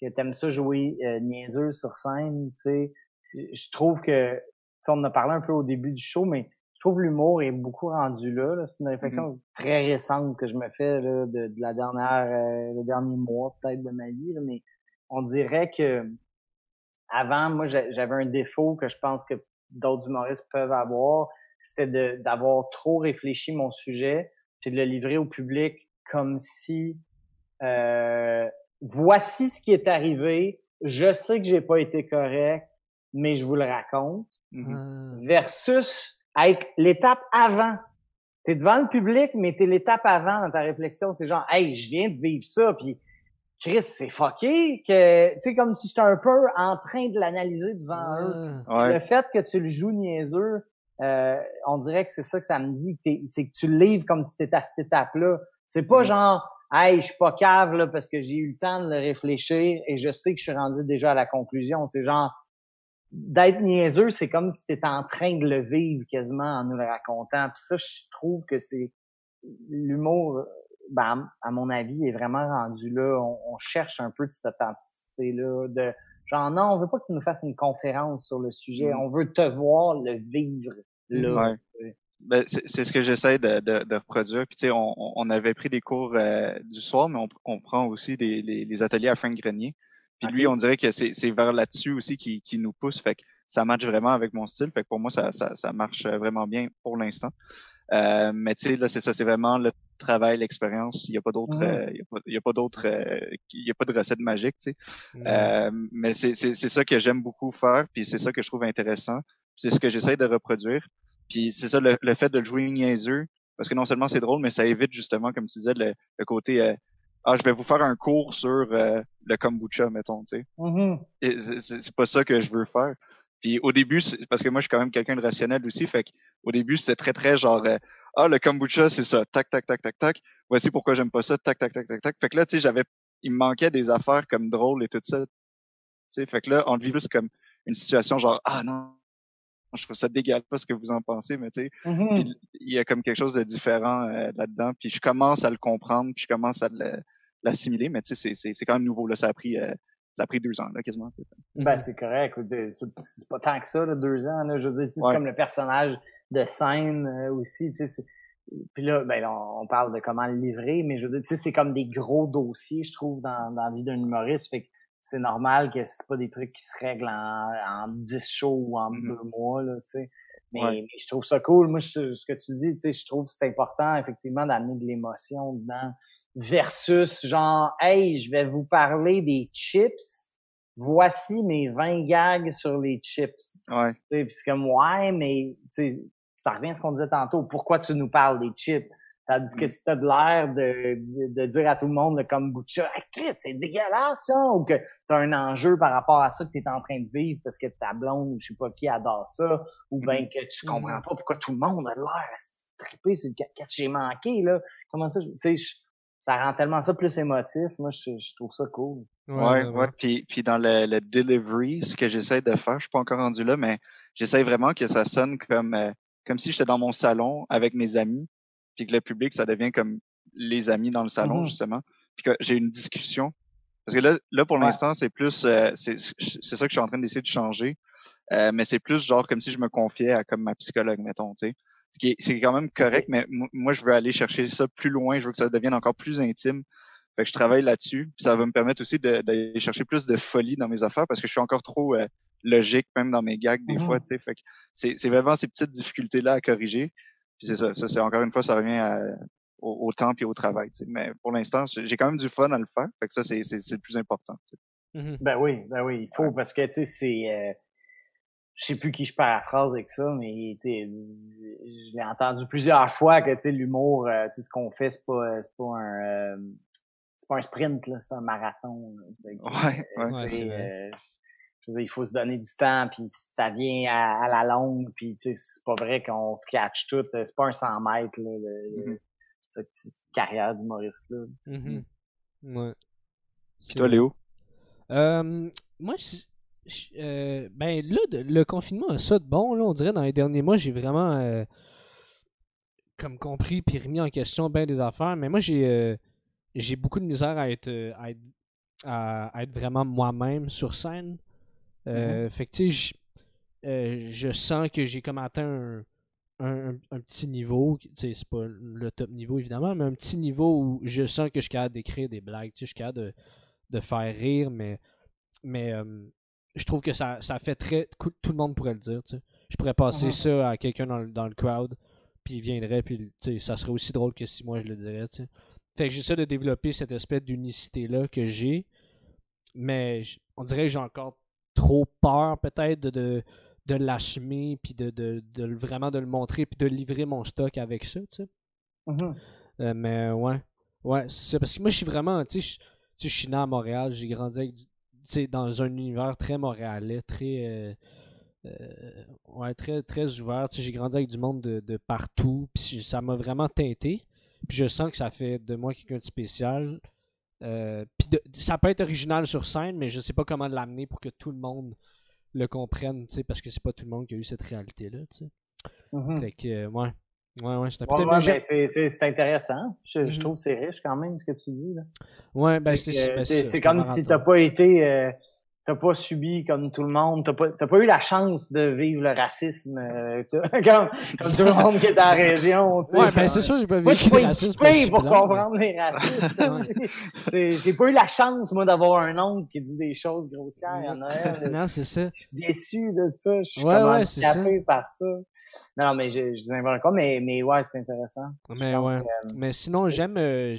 que tu aimes ça jouer euh, niaiseux sur scène, tu sais, je trouve que, tu sais, on en a parlé un peu au début du show, mais je trouve l'humour est beaucoup rendu là. là. C'est une réflexion très récente que je me fais là, de, de la dernière, euh, le dernier mois peut-être de ma vie, là, mais on dirait que avant, moi, j'a- j'avais un défaut que je pense que d'autres humoristes peuvent avoir, c'était de- d'avoir trop réfléchi mon sujet, puis de le livrer au public comme si euh, voici ce qui est arrivé, je sais que j'ai pas été correct, mais je vous le raconte, Mhm. versus être l'étape avant. T'es devant le public, mais t'es l'étape avant dans ta réflexion. C'est genre, hey, je viens de vivre ça, puis Chris, c'est fucké que, tu sais, comme si j'étais un peu en train de l'analyser devant eux. Ouais. Le fait que tu le joues niaiseux, euh, on dirait que c'est ça que ça me dit, que c'est que tu le livres comme si t'étais à cette étape-là. C'est pas Mhm. genre, hey, je suis pas cave là parce que j'ai eu le temps de le réfléchir et je sais que je suis rendu déjà à la conclusion. C'est genre, d'être niaiseux, c'est comme si t'étais en train de le vivre quasiment en nous le racontant. Puis ça, je trouve que c'est l'humour. Ben, à mon avis, est vraiment rendu là. On, on cherche un peu de cette authenticité-là, de genre non, on veut pas que tu nous fasses une conférence sur le sujet, Mm. on veut te voir le vivre là. Ouais. Ben, c'est c'est ce que j'essaie de, de, de reproduire. Puis, tu sais, on, on- avait pris des cours euh, du soir, mais on, on prend aussi des, les, les ateliers à Frank Grenier. Puis lui, on dirait que c'est c'est vers là-dessus aussi qui, qui nous pousse. Fait que ça match vraiment avec mon style. Fait que pour moi, ça, ça, ça marche vraiment bien pour l'instant. Euh, mais tu sais, là, c'est ça, c'est vraiment le travail, l'expérience. Il n'y a pas d'autre, euh, il y a pas, d'autre, euh, il y a pas de recette magique, tu sais. Mm. Euh, mais c'est c'est c'est ça que j'aime beaucoup faire, puis c'est ça que je trouve intéressant. C'est ce que j'essaie de reproduire. Puis c'est ça le, le fait de le jouer niaiseux, parce que non seulement c'est drôle, mais ça évite justement, comme tu disais, le, le côté euh, ah je vais vous faire un cours sur euh, le kombucha, mettons, tu sais. C'est- c'est pas ça que je veux faire. Puis au début, parce que moi je suis quand même quelqu'un de rationnel aussi, fait que au début c'était très très genre euh, ah le kombucha c'est ça, tac tac tac tac tac. Voici pourquoi j'aime pas ça, tac tac tac tac tac. Fait que là tu sais j'avais, il me manquait des affaires comme drôles et tout ça. Tu sais, fait que là on le vit plus comme une situation genre ah non, je trouve ça dégueulasse pas ce que vous en pensez, mais tu sais Mhm. puis il y a comme quelque chose de différent euh, là-dedans. Puis je commence à le comprendre, puis je commence à le- l'assimiler, mais tu sais, c'est quand même nouveau. Là, ça a pris euh, ça a pris deux ans, là, quasiment. Ben, c'est correct. C'est pas tant que ça, là, deux ans. Là, je veux dire, Ouais. c'est comme le personnage de scène euh, aussi. Puis là, ben, on parle de comment le livrer, mais je veux dire, c'est comme des gros dossiers, je trouve, dans, dans la vie d'un humoriste. Fait que c'est normal que c'est pas des trucs qui se règlent en, en 10 shows ou en Mhm. deux mois, là, tu sais. Mais, Ouais. mais je trouve ça cool. Moi, je- ce que tu dis, tu sais, je trouve que c'est important, effectivement, d'amener de l'émotion dedans versus genre, hey, je vais vous parler des chips. Voici mes 20 gags sur les chips. Ouais. Puis c'est comme, ouais, mais ça revient à ce qu'on disait tantôt. Pourquoi tu nous parles des chips? Tandis que mm. si t'as de l'air de, de, dire à tout le monde de comme Butcha, hey, c'est dégueulasse ça, ou que t'as un enjeu par rapport à ça que t'es en train de vivre parce que ta blonde ou je sais pas qui adore ça, ou bien que tu comprends pas pourquoi tout le monde a l'air à triper sur le que j'ai manqué, là? Comment ça, tu sais, ça rend tellement ça plus émotif. Moi, je, trouve ça cool. Ouais, ouais. Puis, puis dans le, le delivery, ce que j'essaie de faire, je suis pas encore rendu là, mais j'essaie vraiment que ça sonne comme euh, comme si j'étais dans mon salon avec mes amis puis que le public, ça devient comme les amis dans le salon, mm-hmm. justement, puis que j'ai une discussion. Parce que là, là pour l'instant, c'est plus, euh, c'est ça que je suis en train d'essayer de changer, euh, mais c'est plus genre comme si je me confiais à comme ma psychologue, mettons, tu sais. C'est quand même correct, mais moi, je veux aller chercher ça plus loin, je veux que ça devienne encore plus intime. Fait que je travaille là-dessus, puis ça va me permettre aussi d'aller chercher plus de folie dans mes affaires parce que je suis encore trop euh, logique même dans mes gags des fois, tu sais. Fait que c'est vraiment ces petites difficultés-là à corriger. Puis c'est ça, ça c'est encore une fois, ça revient au, temps et au travail. Mais pour l'instant, j'ai quand même du fun à le faire. Fait que ça, c'est le plus important. Mm-hmm. Ben oui, ben oui, il faut parce que tu sais, c'est. Euh, je sais plus qui je paraphrase avec ça, mais je l'ai entendu plusieurs fois que tu sais, l'humour, euh, ce qu'on fait, c'est pas, c'est pas un. Euh, c'est pas un sprint, là, c'est un marathon. ouais, ouais, il faut se donner du temps, puis ça vient à, la longue, puis c'est pas vrai qu'on catch tout. C'est pas un 100 mètres, là, mm-hmm. cette petite carrière d'humoriste-là. Mm-hmm. Ouais. Puis toi, Léo? Euh, moi, euh, ben là, le confinement a ça de bon, là, on dirait, dans les derniers mois, j'ai vraiment euh, comme compris puis remis en question bien des affaires, mais moi, j'ai j'ai beaucoup de misère à être, à être vraiment moi-même sur scène. Euh, mm-hmm. Fait que tu sais, euh, je sens que j'ai comme atteint un, un, petit niveau, c'est pas le top niveau évidemment, mais un petit niveau où je sens que je suis capable d'écrire des blagues, je suis capable de, de, faire rire, mais, mais euh, je trouve que ça, ça fait très. Tout le monde pourrait le dire. Je pourrais passer mm-hmm. ça à quelqu'un dans, dans, le crowd, puis il viendrait, puis ça serait aussi drôle que si moi je le dirais. T'sais. Fait que j'essaie de développer cette espèce d'unicité-là que j'ai, mais on dirait que j'ai encore trop peur peut-être de, de, de l'assumer, puis de, de, de, vraiment de le montrer, puis de livrer mon stock avec ça, tu sais. Mm-hmm. Euh, mais ouais, ouais, c'est ça. Parce que moi, je suis vraiment, tu sais, je suis né à Montréal, j'ai grandi avec, dans un univers très montréalais, très... Euh, euh, ouais, très, très ouvert. J'ai grandi avec du monde de, de partout. Puis ça m'a vraiment teinté. Puis je sens que ça fait de moi quelqu'un de spécial. Euh, ça peut être original sur scène, mais je sais pas comment l'amener pour que tout le monde le comprenne, parce que c'est pas tout le monde qui a eu cette réalité-là. Mm-hmm. Fait que, euh, ouais. Ouais, ouais, c'est ouais, c'est intéressant. Je, je, mm-hmm. trouve que c'est riche quand même ce que tu dis. Là. Ouais, ben c'est C'est comme si t'as pas été. Euh, t'as pas subi comme tout le monde, t'as pas, pas eu la chance de vivre le racisme euh, comme, comme, tout le monde qui est dans la région. sais. Ouais, ben c'est sûr, j'ai pas vécu le racisme. pour comprendre les racistes. J'ai pas eu la chance, moi, d'avoir un oncle qui dit des choses grossières à Noël. Non, c'est ça. Je suis déçu de ça. Je suis ouais, ouais, handicapé par ça. Non, mais je, je dis pas mais, mais ouais, c'est intéressant. Mais ouais. Euh, mais sinon, j'aime... Euh,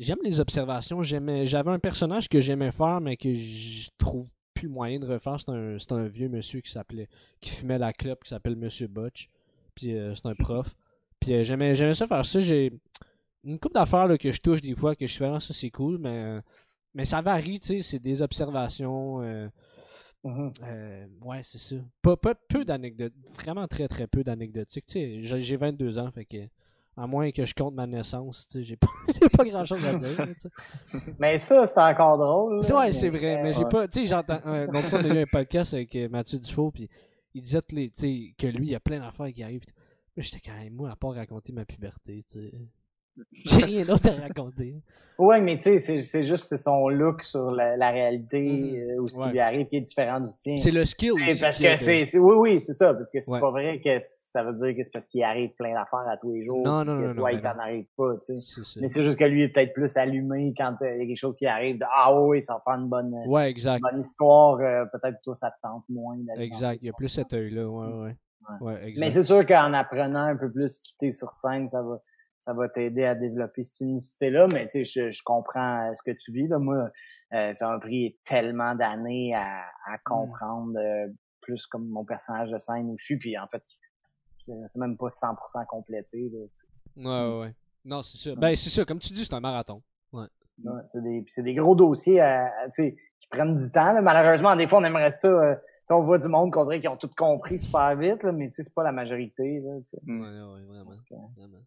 j'aime les observations. J'avais un personnage que j'aimais faire, mais que je trouve plus moyen de refaire. C'est un, un, vieux monsieur qui s'appelait qui fumait la clope, qui s'appelle Monsieur Butch. Puis euh, c'est un prof. Puis euh, j'aimais, ça faire ça. J'ai une coupe d'affaires que je touche des fois, que je fais, ah, ça c'est cool, mais, euh, mais ça varie, tu sais, c'est des observations. Mm-hmm. ouais, c'est ça. Pas, pas peu d'anecdotes, vraiment très très peu d'anecdotiques. Tu sais, j'ai 22 ans, fait que à moins que je compte ma naissance, tu sais, j'ai pas, pas grand chose à dire. mais ça, c'est encore drôle. ouais, c'est vrai, mais j'ai pas. Tu sais, j'entends. L'autre fois, on a eu un podcast avec euh, Mathieu Dufault, puis il disait que lui, il y a plein d'affaires qui arrivent. Mais j'étais quand même, moi, à part raconter ma puberté, tu sais. J'ai rien d'autre à raconter. Ouais, mais tu sais, c'est juste son look sur la, la réalité mm-hmm. euh, ou ce qui lui arrive qui est différent du tien. C'est le skill aussi. Parce que c'est, oui, oui, c'est ça. Parce que c'est pas vrai que ça veut dire que c'est parce qu'il arrive plein d'affaires à tous les jours. Non, non, non. Que toi, il t'en arrive pas, tu sais. Mais c'est juste que lui est peut-être plus allumé quand euh, il y a quelque chose qui arrive de Ah oui, ça va faire une bonne, ouais, exact. bonne histoire. Euh, peut-être que toi, ça te tente moins. Exact. Il y a plus cet œil-là. Ouais, ouais. ouais. exact. Mais c'est sûr qu'en apprenant un peu plus quitter sur scène, ça va ça va t'aider à développer cette unicité-là. Mais tu sais, je, je, comprends euh, ce que tu vis. Là. Moi, euh, ça m'a pris tellement d'années à, à, mmh. comprendre euh, plus comme mon personnage de scène où je suis. Puis en fait, C'est même pas 100% complété. Là. Ouais, ouais, ouais. Non, c'est ça. Ben, c'est ça. Comme tu dis, c'est un marathon. Ouais, c'est des, des gros dossiers à, qui prennent du temps. là. Malheureusement, des fois, on aimerait ça. euh, on voit du monde qu'on dirait qu'ils ont tout compris super vite, là, mais tu sais, c'est pas la majorité. Là. Ouais, ouais, vraiment.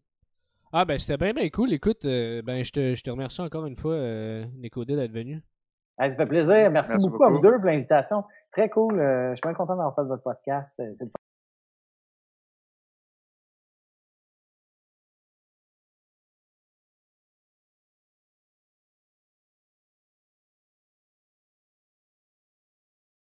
Ah, ben, c'était bien, bien cool. Écoute, euh, ben, je te, je te remercie encore une fois, euh, Nicodé, d'être venu. hey, ça fait plaisir. Merci, Merci beaucoup, à vous deux pour l'invitation. Très cool. euh, je suis bien content d'avoir fait votre podcast. Euh, C'est le